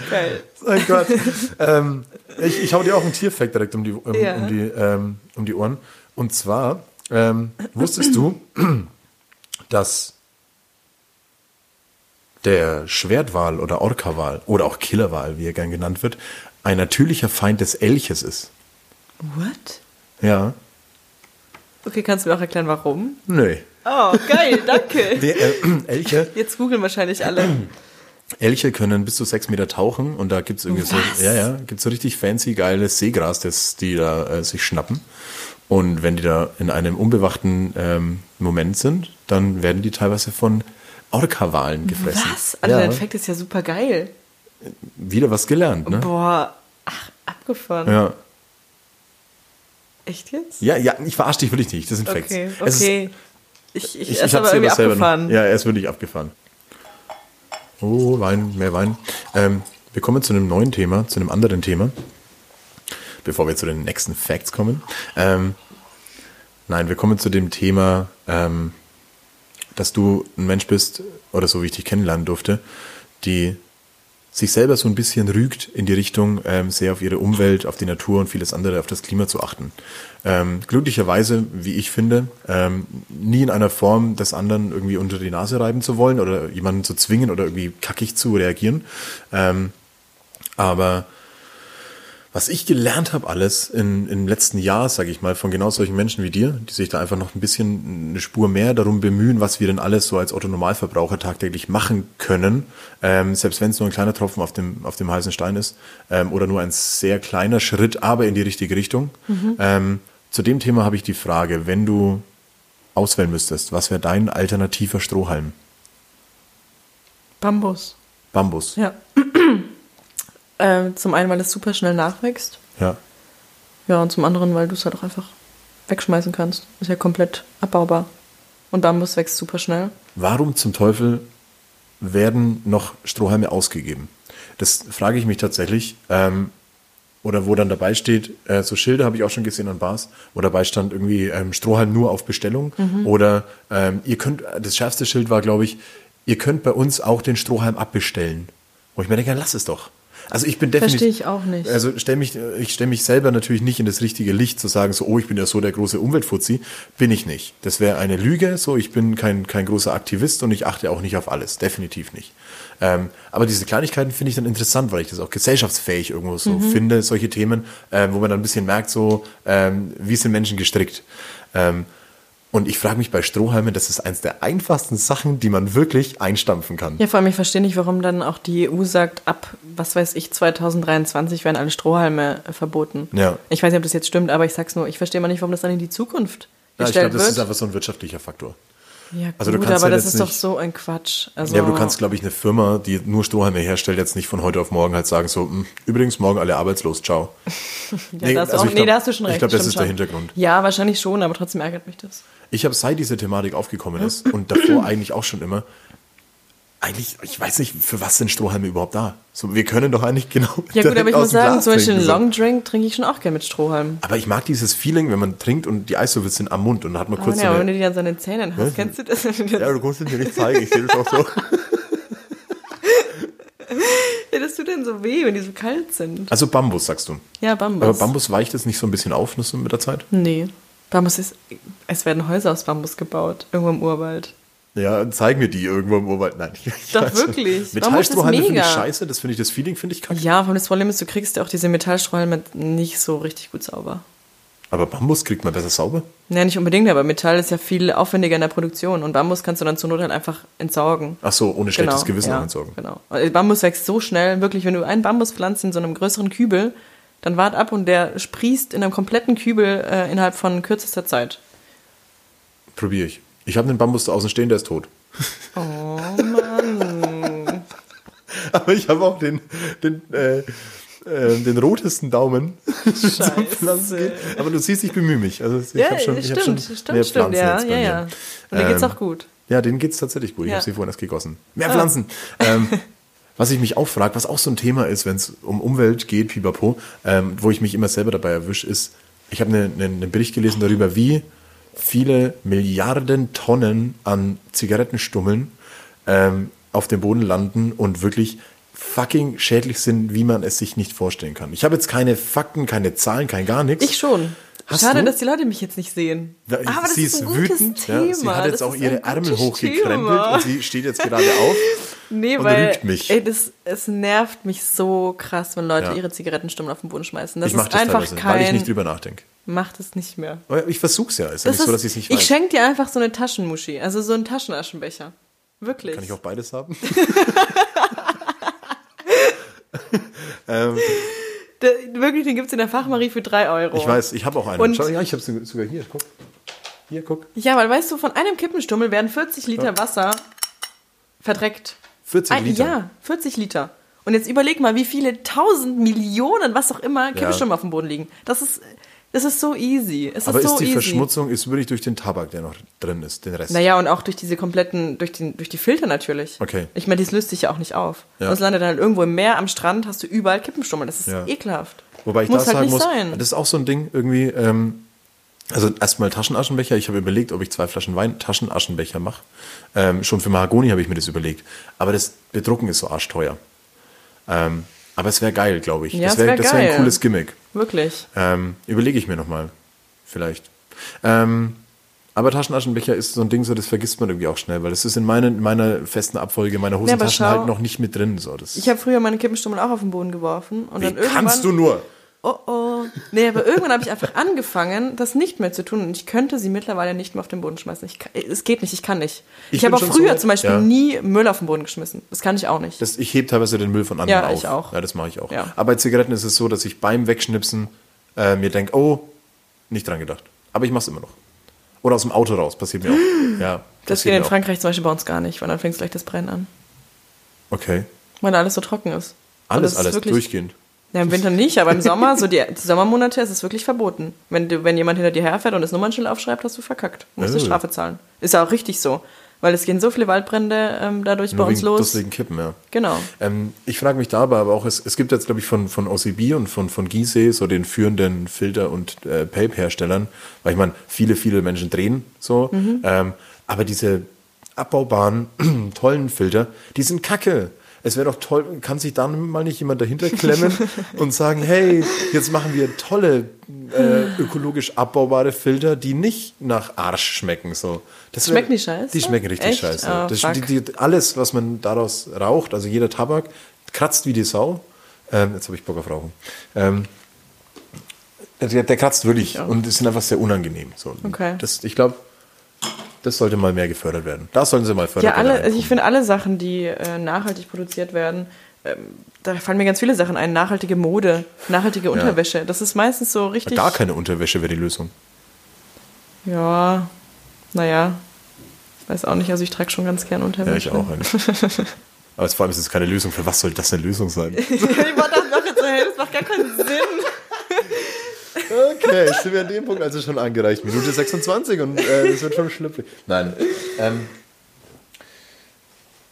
Geil. Oh Gott. ähm, ich, ich hau dir auch einen Tierfact direkt um die, um, Ja. um die, ähm, um die Ohren. Und zwar, ähm, wusstest du, dass der Schwertwal oder Orcawal oder auch Killerwal, wie er gern genannt wird, ein natürlicher Feind des Elches ist? What? Ja. Okay, kannst du mir auch erklären, warum? Nö. Oh, geil, danke. Der, äh, Elche, Jetzt googeln wahrscheinlich alle. Elche können bis zu sechs Meter tauchen und da gibt's irgendwie so, ja, ja, gibt's so richtig fancy geiles Seegras, das die da äh, sich schnappen. Und wenn die da in einem unbewachten ähm, Moment sind, dann werden die teilweise von Orca-Walen gefressen. Was? Alter, ja, dein Fact ist ja super geil. wieder was gelernt, ne? Boah, ach, abgefahren. Ja. Echt jetzt? ja, ja, ich verarsche dich wirklich nicht, das sind Facts. Okay, Es ist- okay. ich, ich, Ich, ich aber irgendwie abgefahren. noch. Ja, er ist wirklich abgefahren. Oh, Wein, mehr Wein. Ähm, wir kommen zu einem neuen Thema, zu einem anderen Thema. Bevor wir zu den nächsten Facts kommen. Ähm, nein, wir kommen zu dem Thema, ähm, dass du ein Mensch bist, oder so wie ich dich kennenlernen durfte, die sich selber so ein bisschen rügt in die Richtung, ähm, sehr auf ihre Umwelt, auf die Natur und vieles andere, auf das Klima zu achten. Ähm, glücklicherweise, wie ich finde, ähm, nie in einer Form des anderen irgendwie unter die Nase reiben zu wollen oder jemanden zu zwingen oder irgendwie kackig zu reagieren. Ähm, aber was ich gelernt habe alles in, im letzten Jahr, sage ich mal, von genau solchen Menschen wie dir, die sich da einfach noch ein bisschen eine Spur mehr darum bemühen, was wir denn alles so als Otto-Normalverbraucher tagtäglich machen können, ähm, selbst wenn es nur ein kleiner Tropfen auf dem, auf dem heißen Stein ist ähm, oder nur ein sehr kleiner Schritt, aber in die richtige Richtung. Ähm, zu dem Thema habe ich die Frage, wenn du auswählen müsstest, was wäre dein alternativer Strohhalm? Bambus. Bambus. Ja. Ähm, zum einen, weil es super schnell nachwächst. Ja. Ja, und zum anderen, weil du es halt auch einfach wegschmeißen kannst. Ist ja komplett abbaubar. Und Bambus wächst super schnell. Warum zum Teufel werden noch Strohhalme ausgegeben? Das frage ich mich tatsächlich. Ähm, oder wo dann dabei steht, äh, so Schilder habe ich auch schon gesehen an Bars, wo dabei stand irgendwie ähm, Strohhalm nur auf Bestellung oder ähm, ihr könnt, das schärfste Schild war, glaube ich, ihr könnt bei uns auch den Strohhalm abbestellen. Wo ich mir denke, lass es doch. Also ich bin definitiv. Verstehe ich auch nicht. Also stell mich, ich stelle mich selber natürlich nicht in das richtige Licht zu sagen, so, oh, ich bin ja so der große Umweltfuzzi. Bin ich nicht. Das wäre eine Lüge. So, ich bin kein, kein großer Aktivist und ich achte auch nicht auf alles. Definitiv nicht. Ähm, aber diese Kleinigkeiten finde ich dann interessant, weil ich das auch gesellschaftsfähig irgendwo so finde, solche Themen, ähm, wo man dann ein bisschen merkt, so, ähm, wie sind Menschen gestrickt. Ähm, und ich frage mich bei Strohhalmen, das ist eins der einfachsten Sachen, die man wirklich einstampfen kann. Ja, vor allem, ich verstehe nicht, warum dann auch die EU sagt, ab, was weiß ich, 2023 werden alle Strohhalme äh, verboten. Ja. Ich weiß nicht, ob das jetzt stimmt, aber ich sag's nur, ich verstehe mal nicht, warum das dann in die Zukunft Ja, ich gestellt glaube, das ist wird. einfach so ein wirtschaftlicher Faktor. Ja, gut, Also du kannst aber ja das ist doch nicht- so ein Quatsch. Also, Ja, aber du kannst, glaube ich, eine Firma, die nur Strohhalme herstellt, jetzt nicht von heute auf morgen halt sagen, so, "Hm, übrigens, morgen alle arbeitslos, ciao. ja, nee, da, hast du also auch, ich nee, glaub- da hast du schon recht. ich glaub, das ist der schon. Hintergrund. Ja, wahrscheinlich schon, aber trotzdem ärgert mich das. Ich habe seit diese Thematik aufgekommen ist und davor eigentlich auch schon immer, eigentlich, ich weiß nicht, für was sind Strohhalme überhaupt da? So, wir können doch eigentlich genau. Ja gut, aber ich muss sagen, Glas zum Beispiel einen. Long Drink trinke ich schon auch gerne mit Strohhalm. Aber ich mag dieses Feeling, wenn man trinkt und die Eiswürfel sind am Mund und dann hat man Oh, kurz ja, so aber wenn du eine, die an seinen Zähnen hast, kennst du das? Ja, du kannst es mir nicht zeigen, ich sehe das auch so. Ja, das tut denn so weh, wenn die so kalt sind. Also Bambus, sagst du. Ja, Bambus. Aber Bambus weicht es nicht so ein bisschen auf mit der Zeit? Nee. Bambus ist. Es werden Häuser aus Bambus gebaut, irgendwo im Urwald. Ja, zeig mir die irgendwo im Urwald. Nein, ich Doch, weiß nicht. wirklich. Metallstrohhalme finde ich scheiße, das finde ich, das Feeling finde ich kacke. Ja, vor das Problem ist, du kriegst ja auch diese Metallstrohhalme nicht so richtig gut sauber. Aber Bambus kriegt man besser sauber. Ja, nicht unbedingt, aber Metall ist ja viel aufwendiger in der Produktion und Bambus kannst du dann zur Not halt einfach entsorgen. Ach so, ohne schlechtes Gewissen ja, entsorgen. Genau. Und Bambus wächst so schnell, wirklich, wenn du einen Bambus pflanzt in so einem größeren Kübel, dann wart ab und der sprießt in einem kompletten Kübel äh, innerhalb von kürzester Zeit. Probiere ich. Ich habe einen Bambus da außen stehen, der ist tot. Oh Mann. Aber ich habe auch den, den, äh, äh, den rotesten Daumen gehen. Aber du siehst, ich bemühe mich. Also ich ja, hab schon, ich stimmt, schon stimmt, mehr stimmt, ja, ja, mir. ja. Und dir geht's Ähm, auch gut. Ja, denen geht's tatsächlich gut. Ich Ja. habe sie vorhin erst gegossen. Mehr Pflanzen. ähm, was ich mich auch frage, was auch so ein Thema ist, wenn es um Umwelt geht, pipapo, ähm, wo ich mich immer selber dabei erwische, ist, ich habe einen ne, ne Bericht gelesen darüber, wie viele Milliarden Tonnen an Zigarettenstummeln ähm, auf dem Boden landen und wirklich fucking schädlich sind, wie man es sich nicht vorstellen kann. Ich habe jetzt keine Fakten, keine Zahlen, kein gar nichts. Ich schon. Hast Schade, du? dass die Leute mich jetzt nicht sehen. Da- Aber das sie ist ist wütend. Ja, sie hat jetzt Das auch ihre Ärmel hochgekrempelt Thema. und sie steht jetzt gerade auf. Nee, und weil mich. Ey, das, es nervt mich so krass, wenn Leute Ja. ihre Zigarettenstummel auf den Boden schmeißen. Das ich ist das einfach teilweise, weil ich kein. nicht drüber nachdenke. Macht es nicht mehr. Ich versuch's ja. Ist ja Das nicht so, ist, dass ich nicht ich weiß. schenke dir einfach so eine Taschenmuschi, also so einen Taschenaschenbecher. Wirklich. Kann ich auch beides haben? ähm, Der, wirklich, den gibt es in der Fachmarie für 3 Euro. ich weiß, ich habe auch einen. Und- Schau, ja, ich habe sogar hier. Guck. Hier, guck. Ja, weil weißt du, von einem Kippenstummel werden 40 Liter Wasser verdreckt. 40 Ein- Liter. Ja, 40 Liter. Und jetzt überleg mal, wie viele tausend Millionen, was auch immer, Kippenstummel auf dem Boden liegen. Das ist, das ist so easy. Es Aber ist ist so die easy. Verschmutzung ist wirklich durch den Tabak, der noch drin ist, den Rest? Naja, und auch durch diese kompletten, durch, den, durch die Filter natürlich. Okay. Ich meine, das löst sich ja auch nicht auf. Ja. Das landet dann halt irgendwo im Meer, am Strand, hast du überall Kippenstummel. Das ist Ja. ekelhaft. Wobei ich muss da halt sagen nicht muss, sein. das ist auch so ein Ding irgendwie. Ähm, also erstmal Taschenaschenbecher. Ich habe überlegt, ob ich zwei Flaschen Wein Taschenaschenbecher mache. Ähm, schon für Mahagoni habe ich mir das überlegt. Aber das Bedrucken ist so arschteuer. Ähm, aber es wäre geil, glaube ich. Ja, das wäre wär das wär ein cooles Gimmick. Wirklich. Ähm, überlege ich mir nochmal. Vielleicht. Ähm, aber Taschenaschenbecher ist so ein Ding, so das vergisst man irgendwie auch schnell, weil das ist in, meine, in meiner festen Abfolge meiner Hosentaschen schau, halt noch nicht mit drin. So. Das, Ich habe früher meine Kippenstummel auch auf den Boden geworfen. Und wie dann irgendwann, kannst du nur? Oh oh. Nee, aber irgendwann habe ich einfach angefangen, das nicht mehr zu tun. Und ich könnte sie mittlerweile nicht mehr auf den Boden schmeißen. Ich kann, es geht nicht, ich kann nicht. Ich Ich, habe auch früher so- zum Beispiel ja. nie Müll auf den Boden geschmissen. Das kann ich auch nicht. Das, ich hebe teilweise den Müll von anderen Ja, auf. ich auch. Ja, das mache ich auch. Ja. Aber bei Zigaretten ist es so, dass ich beim Wegschnipsen äh, mir denke, oh, nicht dran gedacht. Aber ich mache es immer noch. Oder aus dem Auto raus, passiert mir auch. Ja, das geht in. Frankreich zum Beispiel bei uns gar nicht, weil dann fängt gleich das Brennen an. Okay. Weil alles so trocken ist. Alles, alles, wirklich- durchgehend. Ja, im Winter nicht, aber im Sommer, so die, die Sommermonate ist es wirklich verboten. Wenn, du, wenn jemand hinter dir herfährt und das Nummernschild aufschreibt, hast du verkackt. Du musst Oh. die Strafe zahlen. Ist ja auch richtig so. Weil es gehen so viele Waldbrände ähm, dadurch bei Nur uns wegen los. dusseligen Kippen, ja. Genau. Ähm, ich frage mich dabei aber auch, es, es gibt jetzt, glaube ich, von, von OCB und von, von Gisee, so den führenden Filter- und äh, Pape-Herstellern, weil ich meine, viele, viele Menschen drehen so, Mhm. ähm, aber diese abbaubaren, tollen Filter, die sind kacke. Es wäre doch toll, kann sich dann mal nicht jemand dahinter klemmen und sagen, hey, jetzt machen wir tolle, äh, ökologisch abbaubare Filter, die nicht nach Arsch schmecken. So. Das Schmecken die scheiße? Die schmecken richtig Echt? scheiße. Oh, das, die, die, alles, was man daraus raucht, also jeder Tabak, kratzt wie die Sau. Ähm, jetzt habe ich Bock auf Rauchen. Ähm, der, der kratzt wirklich und es sind einfach sehr unangenehm. So. Okay. Das, ich glaube, das sollte mal mehr gefördert werden. Da sollen sie mal fördern. Ja, alle, also ich finde alle Sachen, die äh, nachhaltig produziert werden, ähm, da fallen mir ganz viele Sachen ein. Nachhaltige Mode, nachhaltige Unterwäsche. Das ist meistens so richtig. Gar keine Unterwäsche wäre die Lösung. Ja, naja. Weiß auch nicht, also ich trage schon ganz gern Ja, Unterwäsche. ich auch eigentlich. Aber vor allem ist es keine Lösung. Für was soll das eine Lösung sein? ich war das noch jetzt so, hey, das macht gar keinen Sinn. Okay, sind wir an dem Punkt also schon angereicht. Minute 26 und äh, das wird schon schlüpfrig. Nein. Ähm,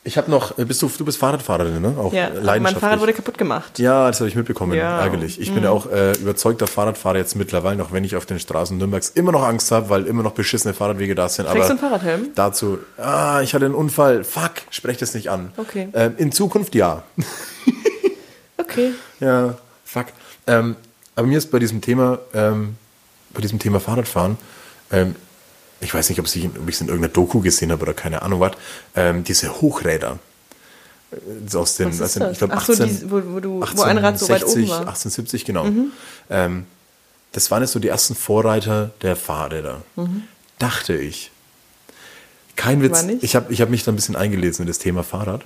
ich habe noch, äh, bist du, du bist Fahrradfahrerin, ne? Auch Ja, mein. Fahrrad wurde kaputt gemacht. ja, das habe ich mitbekommen, Ja. ärgerlich. Ich bin ja auch äh, überzeugter Fahrradfahrer jetzt mittlerweile, auch wenn ich auf den Straßen Nürnbergs immer noch Angst habe, weil immer noch beschissene Fahrradwege da sind. Trägst du einen Fahrradhelm? Dazu, ah, ich hatte einen Unfall, fuck, sprech das nicht an. Okay. Ähm, in Zukunft ja. Okay. Ja, fuck. Ähm, aber mir ist bei diesem Thema, ähm, bei diesem Thema Fahrradfahren, ähm, ich weiß nicht, ob ich es in irgendeiner Doku gesehen habe oder keine Ahnung was, ähm, diese Hochräder. Äh, aus den, Was ist das? ich glaube, Ach so, 18, die- wo- wo du- wo ein Rad so weit oben war. Mhm. 1870, genau. Ähm, das waren jetzt so die ersten Vorreiter der Fahrräder. Dachte ich. Kein Witz. Mhm. Ich habe ich hab mich da ein bisschen eingelesen in das Thema Fahrrad.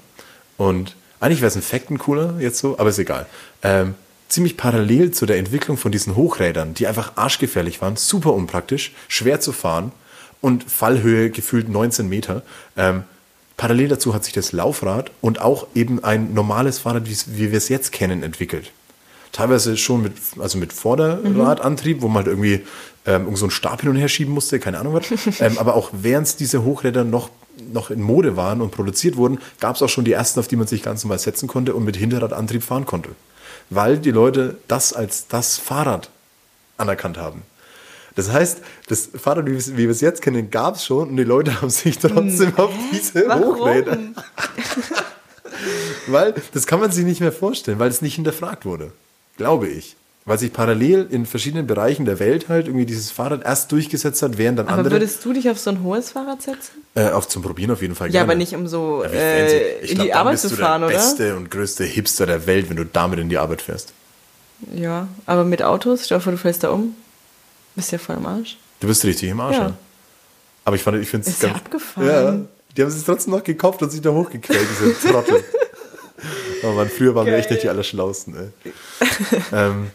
Und eigentlich wäre es ein Fakten cooler jetzt so, aber ist egal. Ähm, ziemlich parallel zu der Entwicklung von diesen Hochrädern, die einfach arschgefährlich waren, super unpraktisch, schwer zu fahren und Fallhöhe gefühlt 19 Meter. Ähm, parallel dazu hat sich das Laufrad und auch eben ein normales Fahrrad, wie, wir es jetzt kennen, entwickelt. Teilweise schon mit, also mit Vorderradantrieb, wo man halt irgendwie ähm, so einen Stab hin und her schieben musste, keine Ahnung was. ähm, aber auch während diese Hochräder noch, noch in Mode waren und produziert wurden, gab es auch schon die ersten, auf die man sich ganz normal setzen konnte und mit Hinterradantrieb fahren konnte. Weil die Leute das als das Fahrrad anerkannt haben. Das heißt, das Fahrrad, wie wir es- jetzt kennen, gab es schon und die Leute haben sich trotzdem auf diese Hochräder. Weil das kann man sich nicht mehr vorstellen, weil es nicht hinterfragt wurde. Glaube ich. Weil sich parallel in verschiedenen Bereichen der Welt halt irgendwie dieses Fahrrad erst durchgesetzt hat, während dann Aber andere. würdest du dich auf so ein hohes Fahrrad setzen? äh, auch zum Probieren auf jeden Fall Ja, gerne. aber nicht um so Ja, äh, in glaub, die Arbeit bist zu du fahren, der oder? beste und größte Hipster der Welt, wenn du damit in die Arbeit fährst. Ja, aber mit Autos, stell dir vor, du fällst da um. Bist ja voll am Arsch. Du bist richtig im Arsch, Ja. ja. Aber ich fand, ich finde es Ist ja abgefahren. Ja, die haben es trotzdem noch gekauft und sich da hochgequält, diese Trottel. oh Mann, früher waren wir echt nicht die Allerschlausten, ey. ähm,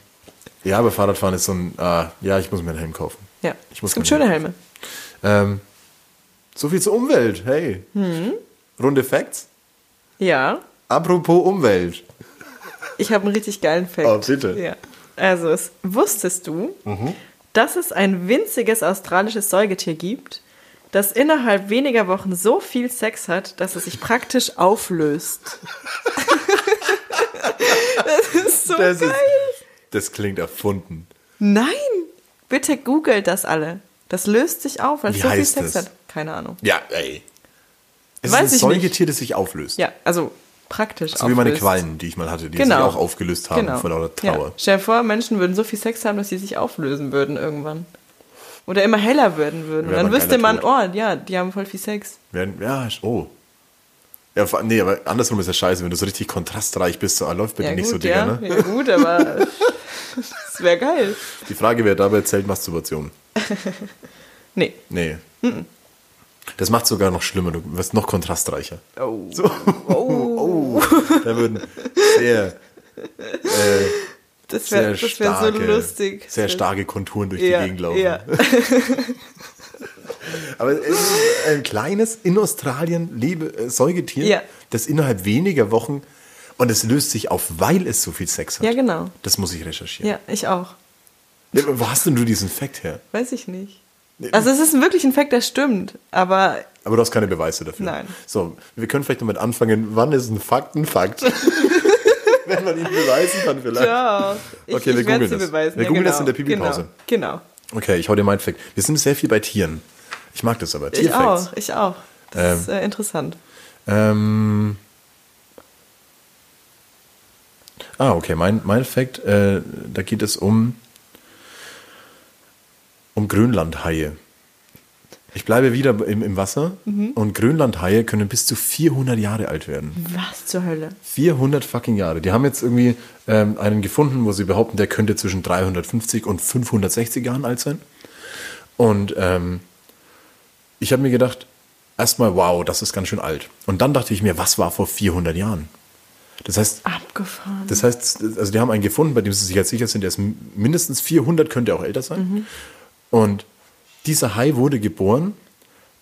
ja, aber Fahrradfahren ist so ein, ah, ja, ich muss mir einen Helm kaufen. Ja, Ich muss es gibt schöne Helme. Ähm, so viel zur Umwelt, hey. Hm. Runde Facts. Ja, Apropos Umwelt. ich habe einen richtig geilen Fact. Oh, bitte. Ja. Also, es, wusstest du, Mhm. dass es ein winziges australisches Säugetier gibt, das innerhalb weniger Wochen so viel Sex hat, dass es sich praktisch auflöst? das ist so Das, geil. ist, das klingt erfunden. Nein! Bitte googelt das alle. Das löst sich auf, weil es so viel Sex das? hat. Keine Ahnung. Ja, ey. Es Weiß ist ein. Säugetier, das sich auflöst. Ja, also praktisch So wie meine auflöst. Quallen, die ich mal hatte, die Genau. sich auch aufgelöst haben vor lauter Trauer. Ja. Stell dir vor, Menschen würden so viel Sex haben, dass sie sich auflösen würden irgendwann. Oder immer heller werden würden. Und Wäre dann wüsste man, oh, ja, die haben voll viel Sex. Werden, ja, oh. Ja, nee, aber andersrum ist ja scheiße, wenn du so richtig kontrastreich bist, so ah, läuft bei Ja, dir nicht so, Digga, ja. ne? ja, gut, aber das wäre geil. Die Frage wäre dabei, zählt Masturbation? Nee. Nee. Das macht sogar noch schlimmer, du wirst noch kontrastreicher. Oh. So. Oh. Da würden sehr, äh, Das sehr wäre das wär so starke, lustig. sehr wär- starke Konturen durch ja, die Gegend laufen. Ja. Aber es ist ein kleines in Australien lebe äh, Säugetier, Ja. das innerhalb weniger Wochen und es löst sich auf, weil es so viel Sex hat. ja, genau. Das muss ich recherchieren. Ja, ich auch. Wo hast denn du diesen Fakt her? Weiß ich nicht. Also es ist wirklich ein Fakt, der stimmt, aber Aber du hast keine Beweise dafür. Nein. So, wir können vielleicht damit anfangen, wann ist ein Fakt ein Fakt? Wenn man ihn beweisen kann vielleicht. ja, ich, Okay, wir ich werde googeln das. beweisen. Wir ja, googeln genau. das in der Pipi-Pause. Genau. Okay, ich hau dir meinen Fact. Wir sind sehr viel bei Tieren. Ich mag das aber. Ich auch, ich auch. Das ist äh, interessant. Ähm. Ah, okay, mein, mein Fact, äh, da geht es um, um Grönlandhaie. Ich bleibe wieder im, im Wasser Mhm. und Grönlandhaie können bis zu 400 Jahre alt werden. Was zur Hölle? 400 fucking Jahre. Die haben jetzt irgendwie ähm, einen gefunden, wo sie behaupten, der könnte zwischen 350 und 560 Jahren alt sein. Und ähm, ich habe mir gedacht, erstmal, wow, das ist ganz schön alt. Und dann dachte ich mir, was war vor 400 Jahren? Das heißt, Abgefahren. das heißt, also die haben einen gefunden, bei dem sie sich jetzt sicher sind, der ist mindestens 400, könnte auch älter sein. Und dieser Hai wurde geboren,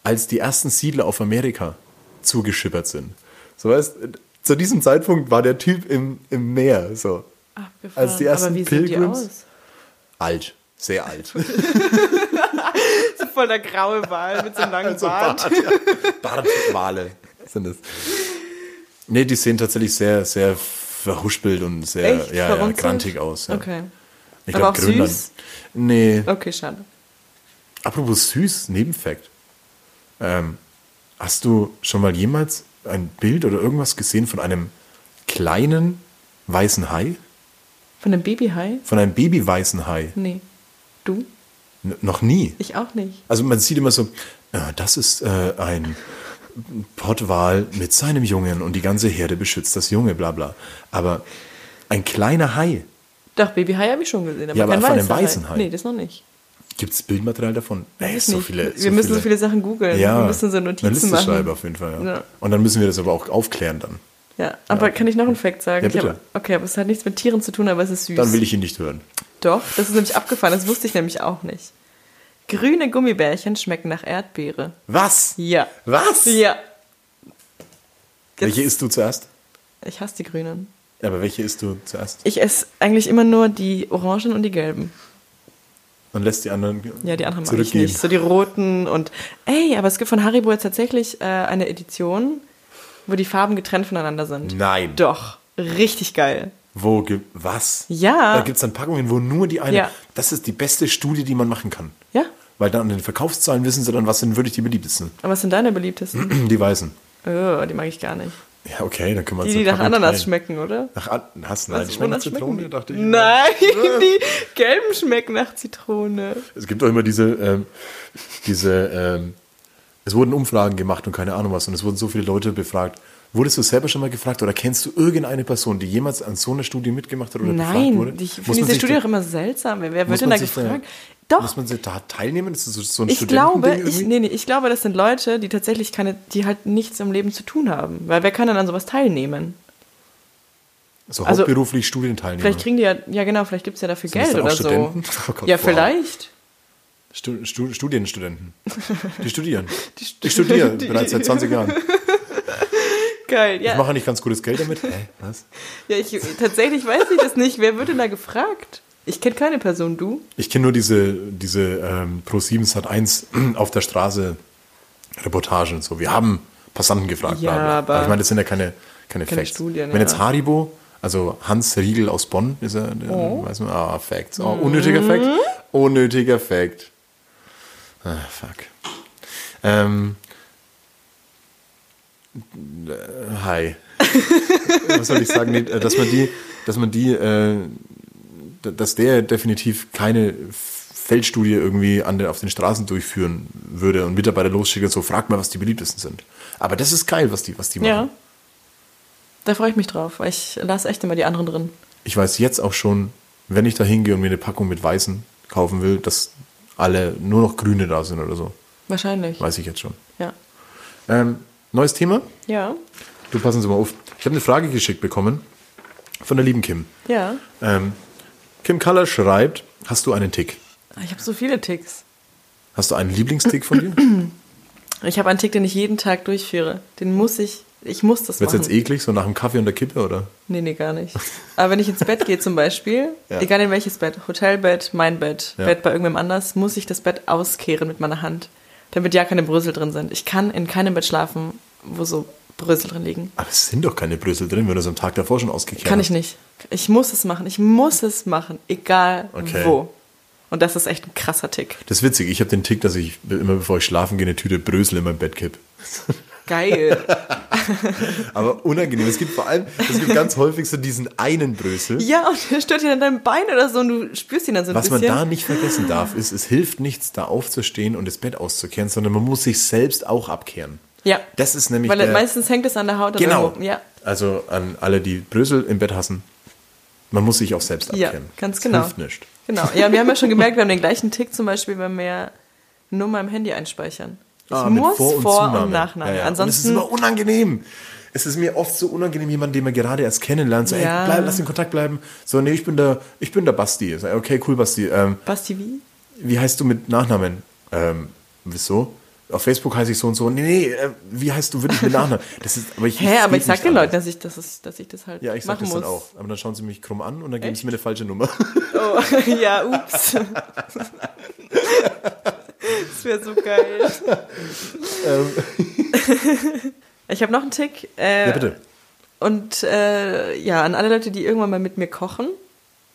als die ersten Siedler auf Amerika zugeschippert sind. So weißt, zu diesem Zeitpunkt war der Typ im, im Meer. So. Abgefahren. als die ersten Aber wie Pilgrims- Sehen Alt, sehr alt. die aus? Voll der graue Wal mit so einem langen Also Bart. Bart, ja. Bartwale sind es. Nee, die sehen tatsächlich sehr, sehr verhuspelt und sehr Echt? ja, ja, grantig aus. Ja. Okay. Ich glaube, Grönland. süß? Nee. Okay, schade. Apropos süß, Nebenfakt. Ähm, hast du schon mal jemals ein Bild oder irgendwas gesehen von einem kleinen weißen Hai? Von einem Babyhai? Von einem babyweißen Hai? Nee. Du? N noch nie. Ich auch nicht. Also man sieht immer so, äh, das ist äh, ein Pottwal mit seinem Jungen und die ganze Herde beschützt das Junge, bla bla. Aber ein kleiner Hai, Doch, Babyhai habe ich schon gesehen, aber Ja, aber kein von einem weißen Hai. Nee, das noch nicht. Gibt es Bildmaterial davon? Weiß so nicht. viele, Wir müssen so viele Sachen googeln. Ja, Wir müssen so eine Notizen Liste machen. schreiben auf jeden Fall. Ja. Ja. Und dann müssen wir das aber auch aufklären dann. Ja, aber kann ich noch einen Fact sagen? Ja, Ich bitte. hab, okay, aber es hat nichts mit Tieren zu tun, aber es ist süß. Dann will ich ihn nicht hören. Doch, das ist nämlich abgefahren, das wusste ich nämlich auch nicht. Grüne Gummibärchen schmecken nach Erdbeere. Was? Ja. Was? Ja. Welche Jetzt- isst du zuerst? Ich hasse die grünen. Ja, aber welche isst du zuerst? Ich esse eigentlich immer nur die orangen und die gelben. Und lässt die anderen Ja, die anderen mag ich nicht. So die roten und. Ey, aber es gibt von Haribo jetzt tatsächlich äh, eine Edition, wo die Farben getrennt voneinander sind. Nein. Doch. Richtig geil. Wo gibt was? Ja. Da gibt es dann Packungen, wo nur die eine. Ja. Das ist die beste Studie, die man machen kann. Ja. Weil dann an den Verkaufszahlen wissen sie dann, was sind wirklich die beliebtesten. Aber was sind deine beliebtesten? Die weißen. oh, die mag ich gar nicht. Ja, okay, dann können wir uns Die, die nach Ananas teilen. schmecken, oder? Nach An hast nein, Was, die schmecken nach Zitrone, die? dachte ich. Nein, die gelben schmecken nach Zitrone. Es gibt auch immer diese, ähm, diese, ähm, es wurden Umfragen gemacht und keine Ahnung was und es wurden so viele Leute befragt. Wurdest du selber schon mal gefragt oder kennst du irgendeine Person, die jemals an so einer Studie mitgemacht hat oder befragt wurde? Nein, ich finde diese Studie auch immer seltsam. Wer, wird denn da sich da- gefragt? Doch, Muss man da teilnehmen? Ist das so, so ein ich glaube, ich, nee, nee, ich glaube, das sind Leute, die tatsächlich keine, die halt nichts im Leben zu tun haben. Weil wer kann denn an sowas teilnehmen? So also- hauptberuflich Studienteilnehmer. Vielleicht kriegen die ja, ja genau, vielleicht gibt es ja dafür Sind Geld oder Studenten? so. Oh Gott, ja, wow. vielleicht. Stu Stu Studienstudenten. Die studieren. Die studieren bereits seit 20 Jahren. Geil, Ich ja. mache nicht ganz gutes Geld damit. Hä, was? ja ich, tatsächlich weiß ich das nicht. Wer wird denn da gefragt? Ich kenne keine Person, du? Ich kenne nur diese, diese ähm, Pro 7 Sat 1 auf der Straße Reportagen. So, wir haben Passanten gefragt. Ja, aber- ich meine, das sind ja keine, keine, Keine Facts. Studien, Wenn ja. jetzt Haribo, also Hans Riegel aus Bonn, ist er, der, Oh. weiß man, ah, Facts. Oh, Mhm. unnötiger Fact. Unnötiger Fact. Ah, fuck. Ähm, äh, hi. Was soll ich sagen? Äh, dass man die, dass man die, äh, dass der definitiv keine Feldstudie irgendwie an der, auf den Straßen durchführen würde und Mitarbeiter losschicken und so, fragt mal, was die beliebtesten sind. Aber das ist geil, was die, was die machen. Ja. Da freue ich mich drauf, weil ich lasse echt immer die anderen drin. Ich weiß jetzt auch schon, wenn ich da hingehe und mir eine Packung mit Weißen kaufen will, dass alle nur noch Grüne da sind oder so. Wahrscheinlich. Weiß ich jetzt schon. Ja. Ähm, neues Thema. Ja. Du passen Sie mal auf. Ich habe eine Frage geschickt bekommen von der lieben Kim. Ja. Ähm, Kim Kaller schreibt, hast du einen Tick? Ich habe so viele Ticks. Hast du einen Lieblingstick von dir? Ich habe einen Tick, den ich jeden Tag durchführe. Den muss ich Ich muss das Wird's machen. jetzt eklig, so nach dem Kaffee und der Kippe, oder? Nee, nee, gar nicht. Aber wenn ich ins Bett gehe zum Beispiel, Ja. egal in welches Bett, Hotelbett, mein Bett, Ja. Bett bei irgendwem anders, muss ich das Bett auskehren mit meiner Hand, damit ja keine Brösel drin sind. Ich kann in keinem Bett schlafen, wo so Brösel drin liegen. Aber es sind doch keine Brösel drin, wenn du es am Tag davor schon ausgekehrt Kann ich hast. nicht. Ich muss es machen. Ich muss es machen, egal Okay. wo. Und das ist echt ein krasser Tick. Das ist witzig, ich habe den Tick, dass ich immer bevor ich schlafen gehe, eine Tüte Brösel in mein Bett kipp. Geil. Aber unangenehm. Es gibt vor allem, es gibt ganz häufig so diesen einen Brösel. ja, und der stört dir dann dein Bein oder so und du spürst ihn dann so ein Was man bisschen. da nicht vergessen darf, ist, es hilft nichts, da aufzustehen und das Bett auszukehren, sondern man muss sich selbst auch abkehren. Ja. Das ist nämlich Weil der, meistens hängt es an der Haut. Genau. irgendwo. Ja. Also an alle, die Brösel im Bett hassen, man muss sich auch selbst Ja, abkehren. ganz Das genau. hilft nicht. Genau. Ja, wir haben ja schon gemerkt, wir haben den gleichen Tick zum Beispiel, wenn wir nur mal im Handy einspeichern. Ich Ah, muss Vor- und, Zunahme. Nachname. Ja, ja. Und es ist Ansonsten, immer unangenehm. Es ist mir oft so unangenehm, jemanden, den man gerade erst kennenlernt. So, Ja. ey, bleib, lass in Kontakt bleiben. So, nee, ich bin der, ich bin der Basti. So, okay, cool, Basti. Ähm, Basti wie? wie heißt du mit Nachnamen? Ähm, wieso? Auf Facebook heiße ich so und so. Nee, nee, äh, wie heißt du wirklich mit Nachnamen? Das ist, aber ich, Hä, aber ich sag den. Leuten, dass ich, dass, es- dass ich das halt Ja, ich sag das dann muss. auch. Aber dann schauen sie mich krumm an und dann geben sie mir eine falsche Nummer. Oh, ja, ups. das wäre so geil. ich habe noch einen Tick. Äh, Ähm. ja, bitte. Und äh, ja, an alle Leute, die irgendwann mal mit mir kochen.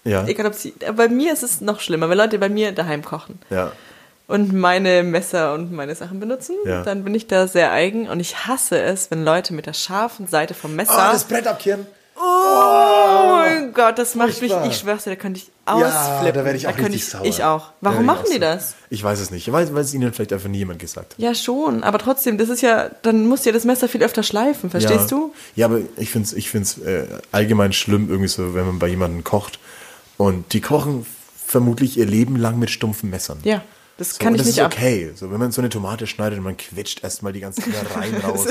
Ja. Egal, ob sie. Bei mir ist es noch schlimmer, wenn Leute bei mir daheim kochen. Ja. Und meine Messer und meine Sachen benutzen, Ja. dann bin ich da sehr eigen und ich hasse es, wenn Leute mit der scharfen Seite vom Messer. Ah, das Brett abkehren. oh mein Gott, das macht mich, ich schwör's dir, da könnte ich ausflippen. da werde ich auch könnte richtig ich, sauer. Ich auch. Da Warum machen die das? Ich weiß es nicht. Weil, weil es ihnen vielleicht einfach nie jemand gesagt hat. Ja, schon, aber trotzdem, das ist ja, dann musst du ja das Messer viel öfter schleifen, verstehst ja. du? Ja, aber ich finde es ich find's, äh, allgemein schlimm, irgendwie so, wenn man bei jemandem kocht und die kochen vermutlich ihr Leben lang mit stumpfen Messern. Ja, das So, kann ich das nicht ist ab. okay. So, wenn man so eine Tomate schneidet und man quetscht erstmal die ganzen Innereien raus.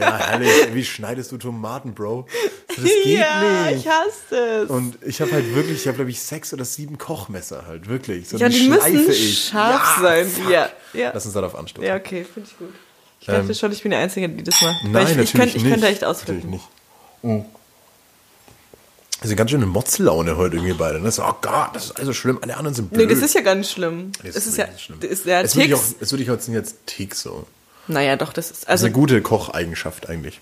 ja, herrlich. Wie schneidest du Tomaten, Bro? Das geht ja, nicht. ich hasse es. Und ich habe halt wirklich, ich habe glaube ich sechs oder sieben Kochmesser halt, wirklich. So, ja, die schleife müssen ich. scharf Ja, sein. Ja, ja. Lass uns darauf anstoßen. Ja, okay, finde ich gut. Ich dachte Ähm, schon, ich bin die Einzige, die das macht. Nein, ich, ich, natürlich könnte, ich nicht. könnte echt Natürlich ausflippen. nicht. Wir sind ganz schön in Motzlaune heute irgendwie beide. Ne? So, oh Gott, das ist also schlimm. Alle anderen sind blöd. Nee, das ist ja gar nicht schlimm. Nee, Das ist ja, wirklich schlimm. das ist ja es würde ich auch, Ticks. es würde ich jetzt nicht als Tick so. Naja, doch, das ist, Das ist also, eine gute Kocheigenschaft eigentlich.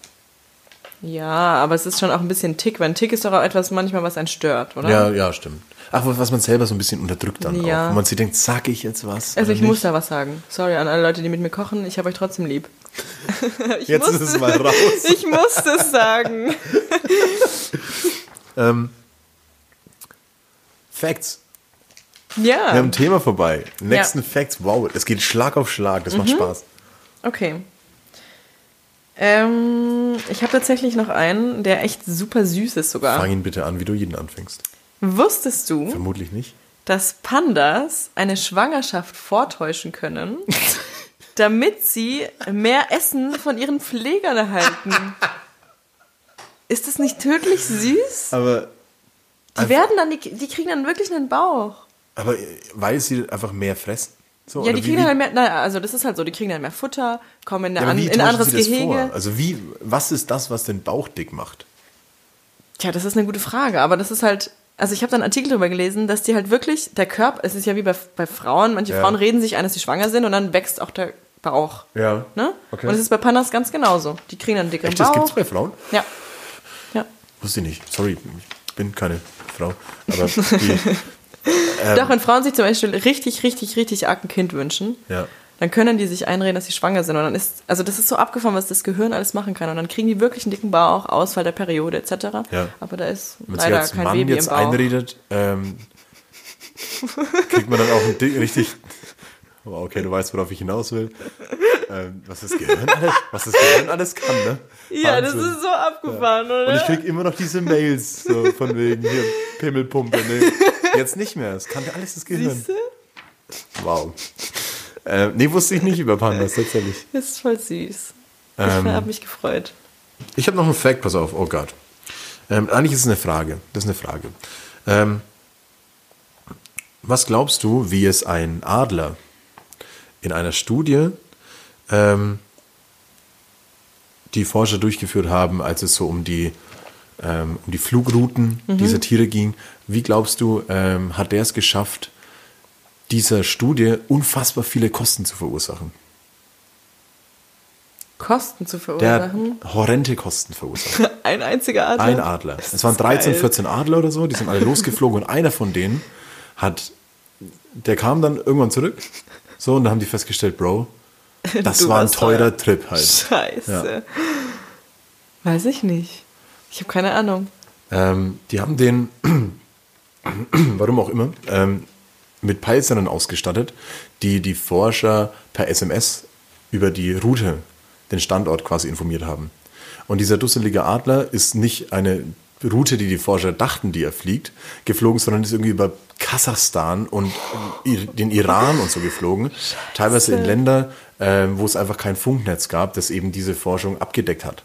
ja, aber es ist schon auch ein bisschen Tick, weil ein Tick ist doch auch etwas manchmal, was einen stört, oder? Ja, ja, stimmt. Ach, was man selber so ein bisschen unterdrückt dann Ja. auch. Wo man sich denkt, sag ich jetzt was? Also ich muss nicht? da was sagen. Sorry an alle Leute, die mit mir kochen, ich habe euch trotzdem lieb. Jetzt muss, ist es mal raus. Ich muss das sagen. ähm, Facts. Ja. Wir haben ein Thema vorbei. Nächsten Ja. Mhm. Facts. Wow, es geht Schlag auf Schlag. Das macht Spaß. Okay. Ähm, ich habe tatsächlich noch einen, der echt super süß ist sogar. Fang ihn bitte an, wie du jeden anfängst. Wusstest du, Vermutlich nicht. dass Pandas eine Schwangerschaft vortäuschen können, damit sie mehr Essen von ihren Pflegern erhalten? Ist das nicht tödlich süß? Aber, Die werden dann, die, die kriegen dann wirklich einen Bauch. aber weil sie einfach mehr fressen? So, Ja, die kriegen wie, dann mehr, na, also das ist halt so, die kriegen dann mehr Futter, kommen in, ja, an, in ein anderes sie das Gehege. Vor? Also wie, was ist das, was den Bauch dick macht? Tja, das ist eine gute Frage, aber das ist halt, also ich habe da einen Artikel drüber gelesen, dass die halt wirklich, der Körper, es ist ja wie bei, bei Frauen, manche Ja. Frauen reden sich ein, dass sie schwanger sind und dann wächst auch der Bauch. Ja. Ne? Okay. Und es ist bei Pandas ganz genauso. Die kriegen dann dickeren Echt, das Bauch. gibt's bei Frauen? Ja. Wusste ich nicht. Sorry, ich bin keine Frau. Aber die, Ähm. Doch, wenn Frauen sich zum Beispiel richtig, richtig, richtig arg ein Kind wünschen, ja. dann können die sich einreden, dass sie schwanger sind. Und dann ist, also das ist so abgefahren, was das Gehirn alles machen kann. Und dann kriegen die wirklich einen dicken Bauch, Ausfall der Periode etc. Ja. Aber da ist Wenn leider als kein Mann Baby jetzt im Bauch. einredet, ähm, kriegt man dann auch ein dick, richtig. Oh, okay, du weißt, worauf ich hinaus will. Ähm, was das Gehirn alles, was das Gehirn alles kann, ne? Ja, das Wahnsinn. ist so abgefahren, oder? Und ich krieg immer noch diese Mails so von wegen hier Pimmelpumpe. Nee, jetzt nicht mehr. Es kann alles das Gehirn. Siehste? Wow. Äh, nee, wusste ich nicht über Pandas tatsächlich. Das ist voll süß. Ich Ähm, habe mich gefreut. Ich habe noch einen Fact, pass auf, oh Gott. Ähm, eigentlich ist es eine Frage. Das ist eine Frage. Ähm, was glaubst du, wie es ein Adler in einer Studie ähm, die Forscher durchgeführt haben, als es so um die, ähm, um die Flugrouten dieser Tiere ging. Wie glaubst du, ähm, hat der es geschafft, dieser Studie unfassbar viele Kosten zu verursachen? Kosten zu Der verursachen. horrende Kosten verursacht. Ein einziger Adler. Ein Adler. Es waren ist 13, geil. 14 Adler oder so, die sind alle losgeflogen und einer von denen hat, der kam dann irgendwann zurück. So, und da haben die festgestellt, Bro, das war ein teurer teuer. Trip halt. Scheiße. Weiß ich nicht. Ich habe keine Ahnung. Ähm, die haben den, warum auch immer, ähm, mit Peilsendern ausgestattet, die die Forscher per SMS über die Route, den Standort quasi informiert haben. Und dieser dusselige Adler ist nicht eine Route, die die Forscher dachten, die er fliegt, geflogen, sondern ist irgendwie über Kasachstan und den Iran und so geflogen. Teilweise in Länder, ähm, wo es einfach kein Funknetz gab, das eben diese Forschung abgedeckt hat.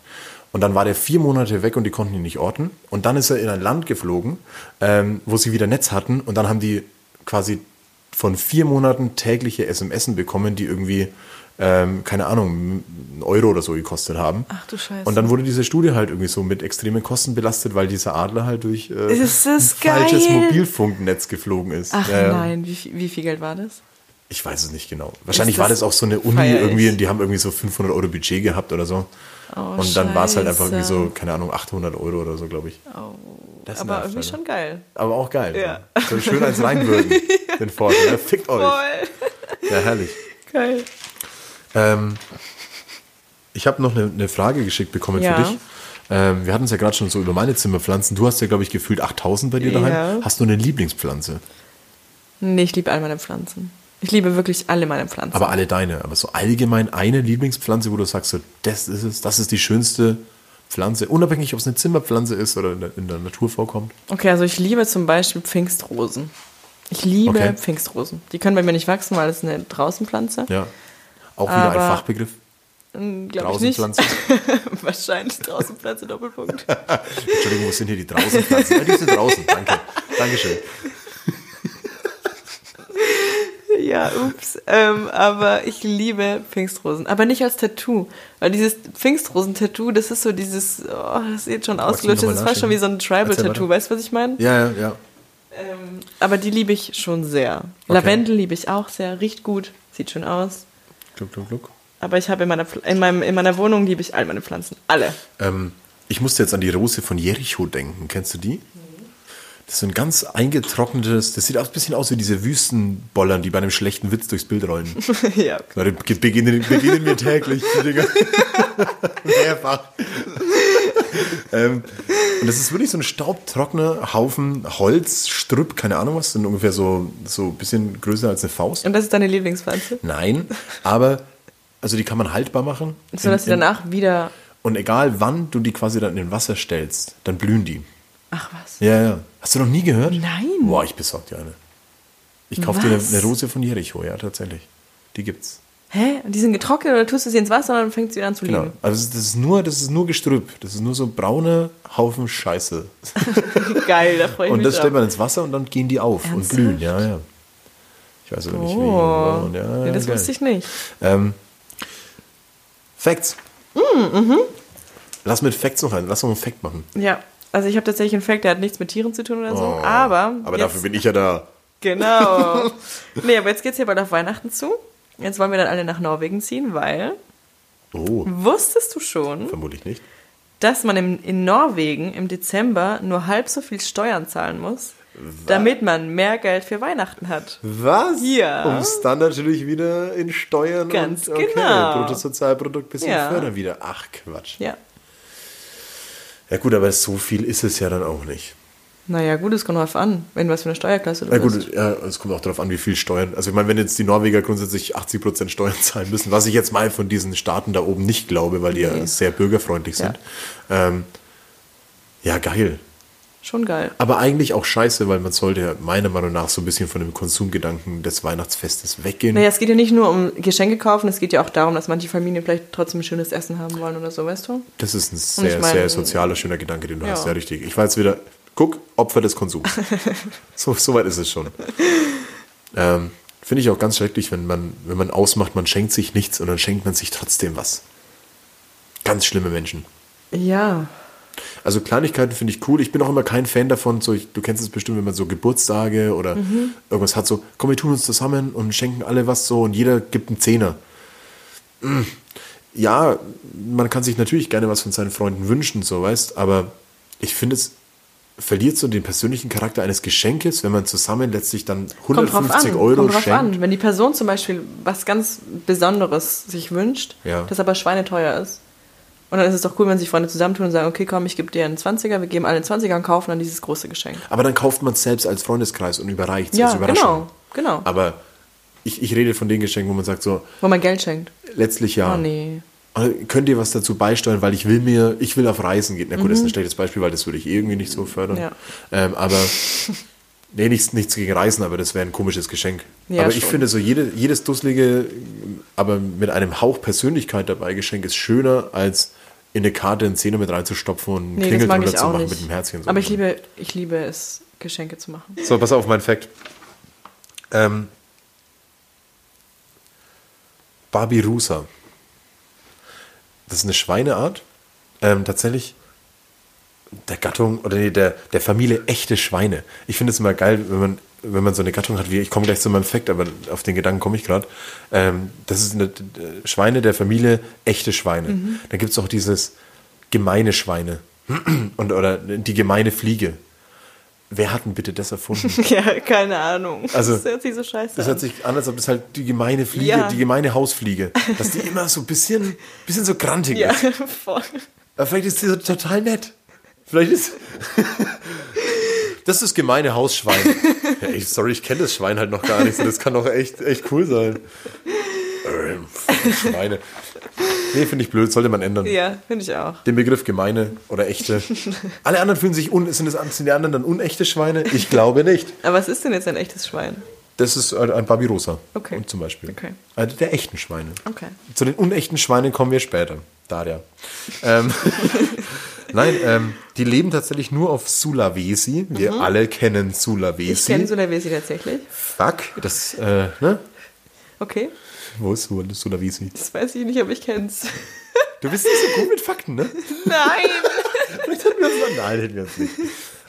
Und dann war der vier Monate weg und die konnten ihn nicht orten. Und dann ist er in ein Land geflogen, ähm, wo sie wieder Netz hatten. Und dann haben die quasi von vier Monaten tägliche SMS bekommen, die irgendwie, ähm, keine Ahnung, einen Euro oder so gekostet haben. Ach du Scheiße. Und dann wurde diese Studie halt irgendwie so mit extremen Kosten belastet, weil dieser Adler halt durch äh, das ein falsches geil? Mobilfunknetz geflogen ist. Ach Ja, ja. nein, wie, viel- wie viel Geld war das? Ich weiß es nicht genau. Wahrscheinlich Ist war das das auch so eine Uni feier ich. irgendwie, die haben irgendwie so 500 Euro Budget gehabt oder so. Oh, und dann war es halt einfach irgendwie so, keine Ahnung, 800 Euro oder so, glaube ich. Das Aber irgendwie halt. schon geil. Aber auch geil. Ja. So schön als reinwürgen, den Forscher. Ja, fickt euch. Voll. Ja, herrlich. Geil. Ähm, ich habe noch eine, eine Frage geschickt bekommen Ja. für dich. Ähm, wir hatten es ja gerade schon so über meine Zimmerpflanzen. Du hast ja, glaube ich, gefühlt 8000 bei dir daheim. Ja. Hast du eine Lieblingspflanze? Nee, ich liebe all meine Pflanzen. Ich liebe wirklich alle meine Pflanzen. Aber alle deine. Aber so allgemein eine Lieblingspflanze, wo du sagst, so, das ist es, das ist die schönste Pflanze. Unabhängig, ob es eine Zimmerpflanze ist oder in der, in der Natur vorkommt. Okay, also ich liebe zum Beispiel Pfingstrosen. Ich liebe Okay. Pfingstrosen. Die können bei mir nicht wachsen, weil es eine Draußenpflanze. Ja. Auch wieder ein Aber- Fachbegriff. Glaube ich nicht. Draußenpflanze. Wahrscheinlich Draußenpflanze, Doppelpunkt. Entschuldigung, wo sind hier die Draußenpflanzen? Ja, die sind draußen. Danke. Dankeschön. ja, ups. Ähm, aber ich liebe Pfingstrosen. Aber nicht als Tattoo. Weil dieses Pfingstrosen-Tattoo, das ist so dieses, oh, das sieht schon ausgelutscht. noch Das ist fast schon wie so ein Tribal-Tattoo. Weißt du, was ich meine? Ja, ja, ja. Ähm, aber die liebe ich schon sehr. Lavendel liebe ich auch sehr. Riecht gut. Sieht schön aus. Gluck, gluck, gluck. Aber ich habe in meiner, in, meinem, in meiner Wohnung liebe ich all meine Pflanzen. Alle. Ähm, ich musste jetzt an die Rose von Jericho denken. Kennst du die? Das ist so ein ganz eingetrocknetes, das sieht auch ein bisschen aus wie diese Wüstenbollern, die bei einem schlechten Witz durchs Bild rollen. ja. Na, die beginnen, beginnen mir täglich, Dinger. Mehrfach. ähm, und das ist wirklich so ein staubtrockener Haufen Holz, Strüpp, keine Ahnung was, sind ungefähr so, so ein bisschen größer als eine Faust. Und das ist deine Lieblingspflanze? Nein, aber also die kann man haltbar machen. So dass sie danach wieder. Und egal wann du die quasi dann in den Wasser stellst, dann blühen die. Ach was. Ja, ja. Hast du noch nie gehört? Nein. Boah, ich besorg dir eine. Ich kaufe dir eine, eine Rose von Jericho, ja, tatsächlich. Die gibt's. Hä? Und die sind getrocknet oder tust du sie ins Wasser und dann fängt sie wieder an zu Genau. liegen? Also das ist- nur, das ist nur Gestrüpp. Das ist nur so braune Haufen Scheiße. Geil, da freue ich Und mich das stellt man ins Wasser und dann gehen die auf Ernsthaft? und blühen. Ja, ja. Ich weiß aber nicht Oh, wie. Ja, nee, das geil. wusste ich nicht. Ähm, Facts. Mm, Lass mit Facts noch ein. Lass noch einen Fact machen. Ja, also ich habe tatsächlich einen Fact, der hat nichts mit Tieren zu tun oder so, aber. Oh, Aber jetzt, dafür bin ich ja da. Genau. nee, aber jetzt geht's hier bald auf Weihnachten zu. Jetzt wollen wir dann alle nach Norwegen ziehen, weil. Oh, Wusstest du schon, vermutlich nicht. dass man im, in Norwegen im Dezember nur halb so viel Steuern zahlen muss, damit man mehr Geld für Weihnachten hat? Was? Ja. Um es dann natürlich wieder in Steuern Ganz und okay, genau. Bruttosozialprodukt bisschen Ja. fördern wieder. Ach Quatsch. Ja. Ja gut, aber so viel ist es ja dann auch nicht. Naja, gut, es kommt drauf an, wenn was für eine Steuerklasse du Na bist. gut, ja, es kommt auch darauf an, wie viel Steuern. Also ich meine, wenn jetzt die Norweger grundsätzlich 80% Steuern zahlen müssen, was ich jetzt mal von diesen Staaten da oben nicht glaube, weil die ja Nee. sehr bürgerfreundlich Ja. sind. Ähm, ja, geil. Schon geil. Aber eigentlich auch scheiße, weil man sollte ja meiner Meinung nach so ein bisschen von dem Konsumgedanken des Weihnachtsfestes weggehen. Naja, es geht ja nicht nur um Geschenke kaufen, es geht ja auch darum, dass manche Familien vielleicht trotzdem ein schönes Essen haben wollen oder so, weißt du? Das ist ein sehr, ich mein- sehr sozialer, schöner Gedanke, den du Ja. hast. Ja, richtig. Ich war jetzt wieder, guck, Opfer des Konsums. so, so weit ist es schon. Ähm, Finde ich auch ganz schrecklich, wenn man, wenn man ausmacht, man schenkt sich nichts und dann schenkt man sich trotzdem was. ganz schlimme Menschen. Ja. Also Kleinigkeiten finde ich cool. Ich bin auch immer kein Fan davon, so, ich, du kennst es bestimmt, wenn man so Geburtstage oder Mhm. irgendwas hat, so, komm, wir tun uns zusammen und schenken alle was so und jeder gibt einen Zehner. Mm. Ja, man kann sich natürlich gerne was von seinen Freunden wünschen, so weißt, aber ich finde es verliert so den persönlichen Charakter eines Geschenkes, wenn man zusammen letztlich dann Kommt drauf 150 an. Euro Kommt drauf schenkt. an. Wenn die Person zum Beispiel was ganz Besonderes sich wünscht, Ja. das aber schweineteuer ist. Und dann ist es doch cool, wenn sich Freunde zusammentun und sagen, okay, komm, ich gebe dir einen 20er, wir geben alle einen 20er und kaufen dann dieses große Geschenk. Aber dann kauft man es selbst als Freundeskreis und überreicht es Ja, als Überraschung. genau, genau. Aber ich, ich rede von den Geschenken, wo man sagt so, Wo man Geld schenkt. letztlich ja. Oh nee. Äh, Könnt ihr was dazu beisteuern, weil ich will mir, ich will auf Reisen gehen. Na gut, das ist ein schlechtes Beispiel, weil das würde ich irgendwie nicht so fördern. Mhm. Ja. Ähm, aber nee, nichts, nichts gegen Reisen, aber das wäre ein komisches Geschenk. Ja, aber ich schon. finde so jede, jedes dusselige, aber mit einem Hauch Persönlichkeit dabei Geschenk ist schöner als in eine Karte einen Zehner mit reinzustopfen und einen Nee, Klingel drunter ich zu machen nicht. mit einem Herzchen. so. Aber ich liebe, ich liebe es, Geschenke zu machen. So, pass auf, mein Fact. Ähm, Barbirusa. Das ist eine Schweineart. Ähm, tatsächlich der Gattung oder nee, der, der Familie echte Schweine. Ich finde es immer geil, wenn man, wenn man so eine Gattung hat, wie ich komme gleich zu meinem Fact, aber auf den Gedanken komme ich gerade. Ähm, das ist eine äh, Schweine der Familie echte Schweine. Mhm. Da gibt es auch dieses gemeine Schweine und oder die gemeine Fliege. Wer hat denn bitte das erfunden? ja, keine Ahnung. Also, das hört sich so scheiße Das hört sich an, als ob das halt die gemeine Fliege, Ja. die gemeine Hausfliege, dass die immer so ein bisschen, bisschen so grantig ja, ist. voll. Aber vielleicht ist sie so total nett. Vielleicht ist. das ist das gemeine Hausschwein. Ja, ey, sorry, ich kenne das Schwein halt noch gar nicht. So, das kann doch echt, echt cool sein. Ähm, Schweine. Nee, finde ich blöd, sollte man ändern. Ja, finde ich auch. Den Begriff gemeine oder echte. Alle anderen fühlen sich un. Sind, das, sind die anderen dann unechte Schweine? Ich glaube nicht. Aber was ist denn jetzt ein echtes Schwein? Das ist ein ein Barbirosa. Okay. Und zum Beispiel. Okay. Also der echten Schweine. Okay. Zu den unechten Schweinen kommen wir später. Daria. Ähm, Nein, ähm, die leben tatsächlich nur auf Sulawesi. Wir alle kennen Sulawesi. Mhm. Ich kenne Sulawesi tatsächlich. Fuck, das, äh, ne? Okay. Wo ist Sul- Sulawesi? Das weiß ich nicht, aber ich kenn's. Du bist nicht so gut mit Fakten, ne? Nein! Vielleicht hätten wir uns mal, nein, hätten wir uns nicht.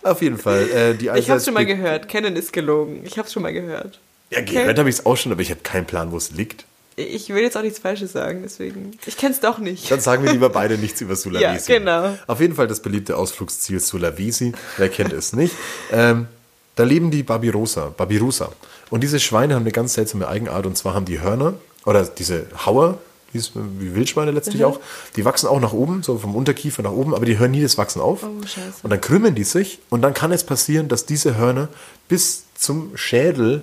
Auf jeden Fall. Äh, die Ich hab's schon mal gehört. Kennen ist gelogen. Ich hab's schon mal gehört. Ja, gehört habe ich es auch schon, aber ich habe keinen Plan, wo es liegt. Ich will jetzt auch nichts Falsches sagen, deswegen. Ich kenn's doch nicht. Dann sagen wir lieber beide nichts über Sulawesi. Ja, genau. Auf jeden Fall das beliebte Ausflugsziel Sulawesi. Wer kennt es nicht? Ähm, da leben die Babirosa, Babirusa. Und diese Schweine haben eine ganz seltsame Eigenart. Und zwar haben die Hörner, oder diese Hauer, wie Wildschweine letztlich auch, die wachsen auch nach oben, so vom Unterkiefer nach oben, aber die hören nie das Wachsen auf. Oh, scheiße. Und dann krümmen die sich und dann kann es passieren, dass diese Hörner bis zum Schädel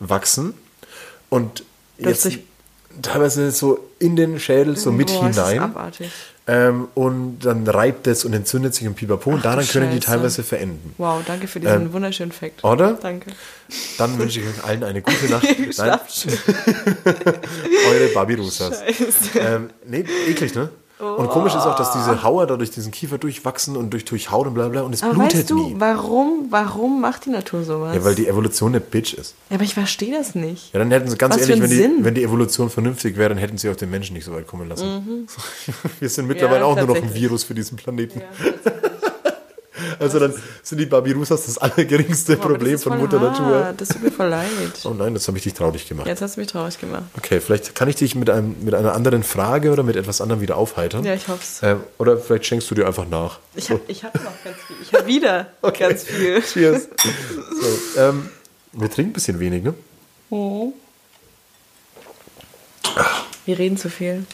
wachsen und sich- teilweise so in den Schädel so mit Boah, hinein. abartig. Ähm, und dann reibt es und entzündet sich und pipapo. Und daran können die teilweise verenden. Wow, danke für diesen Ähm, wunderschönen Fakt. oder? Danke. Dann wünsche ich euch allen eine gute Nacht. Schlaft schön. eure Babirusas. Ähm, nee, eklig, ne? Und komisch ist auch, dass diese Hauer da durch diesen Kiefer durchwachsen und durch, durch Haut und bla bla und es Aber blutet weißt du, nie. warum, warum macht die Natur sowas? Ja, weil die Evolution eine Bitch ist. Ja, aber ich verstehe das nicht. Ja, dann hätten sie ganz Was ehrlich, wenn die, Sinn? wenn die Evolution vernünftig wäre, dann hätten sie auch den Menschen nicht so weit kommen lassen. Wir sind mittlerweile Ja, auch nur noch ein. Virus für diesen Planeten. Also dann sind die Babirusas das allergeringste Boah, Problem von Mutter hart. Natur. Das tut mir voll leid. Oh nein, das habe ich dich traurig gemacht. Jetzt hast du mich traurig gemacht. Okay, vielleicht kann ich dich mit, einem, mit einer anderen Frage oder mit etwas anderem wieder aufheitern. Ja, ich hoff's. Ähm, oder vielleicht schenkst du dir einfach nach. Ich habe ich hab noch ganz viel. Ich habe wieder ganz viel. Cheers. so, ähm, wir trinken ein bisschen wenig, ne? Wir reden zu viel.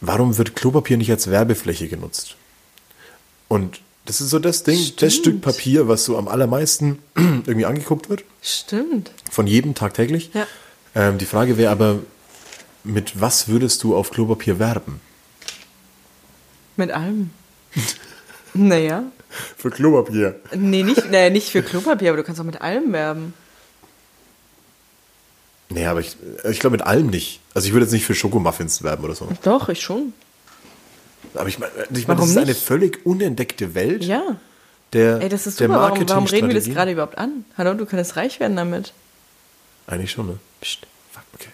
Warum wird Klopapier nicht als Werbefläche genutzt? Und das ist so das Ding, das Stimmt. Stück Papier, was so am allermeisten irgendwie angeguckt wird. Stimmt. Von jedem tagtäglich. Ja. Ähm, die Frage wäre aber, mit was würdest du auf Klopapier werben? Mit allem. naja. Für Klopapier. Nee, nicht, naja, nicht für Klopapier, aber du kannst auch mit allem werben. Nee, aber ich, ich glaube mit allem nicht. Also ich würde jetzt nicht für Schokomuffins werben oder so. Doch, ich schon. Aber ich meine, ich mein, das ist eine nicht? völlig unentdeckte Welt Ja. der, Ey, das ist super. Warum, warum reden wir das gerade überhaupt an? Hallo, du könntest reich werden damit. Eigentlich schon, ne? Psst. Fuck, okay.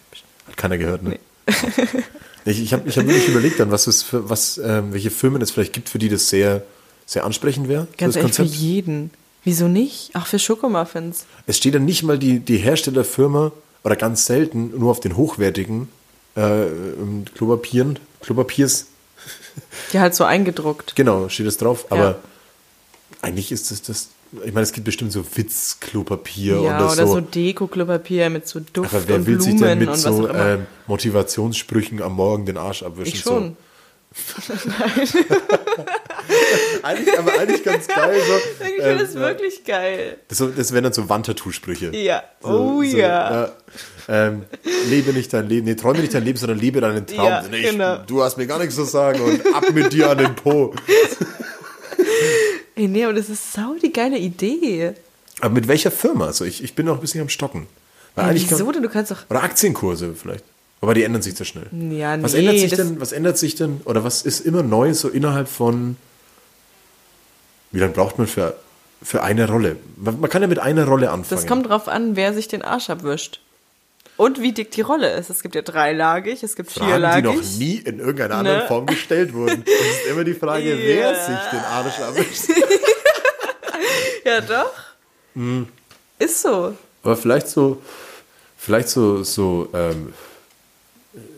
Hat keiner gehört, ne? Nee. Ich, ich habe ich hab wirklich überlegt dann, was es für, was, ähm, welche Firmen es vielleicht gibt, für die das sehr, sehr ansprechend wäre. Ganz das ehrlich, für jeden. Wieso nicht? Auch für Schokomuffins. Es steht dann nicht mal die, die Herstellerfirma oder ganz selten nur auf den hochwertigen äh, ähm, Klopapieren, Klopapiers, Die halt so eingedruckt. genau, steht es drauf. Aber Ja. eigentlich ist es das, ich meine, es gibt bestimmt so Witz-Klopapier Ja, oder, oder so. so Deko-Klopapier mit so Duft aber wer und will Blumen sich denn mit so ähm, Motivationssprüchen am Morgen den Arsch abwischen? ich schon. So. Eigentlich, aber eigentlich ganz geil. So, Ich ähm, finde das wirklich geil. Das, das wären dann so Wandtattoo-Sprüche. Ja. So, oh so, ja. Ähm, lebe nicht dein Leben, nee, träume nicht dein Leben, sondern lebe deinen Traum. Ja, ich, genau. Du hast mir gar nichts zu sagen und ab mit dir an den Po. Ey, nee, aber das ist sau die geile Idee. Aber mit welcher Firma? Also ich, ich bin noch ein bisschen am Stocken. Weil eigentlich wieso kann, denn? Du kannst doch. oder Aktienkurse vielleicht. Aber die ändern sich sehr schnell. Ja, Was nee, ändert sich denn, was ändert sich denn, oder was ist immer neu so innerhalb von, wie lange braucht man für, für eine Rolle? Man, man kann ja mit einer Rolle anfangen. Das kommt drauf an, wer sich den Arsch abwischt. Und wie dick die Rolle ist. Es gibt ja dreilagig, es gibt Fragen, die vierlagig. noch nie in irgendeiner anderen Ne? Form gestellt wurden. Es ist immer die Frage, wer Ja. sich den Arsch abwischt. Ja, doch. Hm. Ist so. Aber vielleicht so, vielleicht so, so, ähm,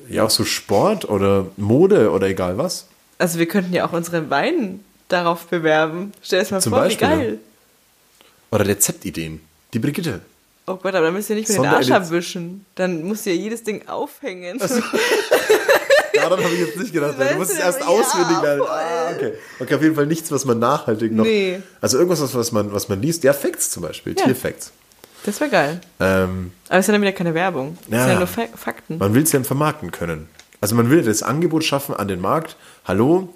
ja, auch so Sport oder Mode oder egal was. Also wir könnten ja auch unseren Wein darauf bewerben. Stell dir das mal Zum vor, Beispiel, wie geil. Oder Rezeptideen. Die Brigitte. Oh Gott, aber dann müsst ihr nicht mehr den Arsch abwischen. Dann musst ihr jedes Ding aufhängen. Daran habe ich jetzt nicht gedacht. Weißt Du musst es erst ja, auswendig lernen. voll. Ah, okay. okay, auf jeden Fall nichts, was man nachhaltig noch. Nee. Also irgendwas, was- man, was man liest. Ja, Facts zum Beispiel. Ja. Tierfacts. Das wäre geil. Ähm, Aber es ist ja dann wieder keine Werbung. Es Ja. sind ja nur Fa Fakten. Man will es ja vermarkten können. Also man will das Angebot schaffen an den Markt. Hallo,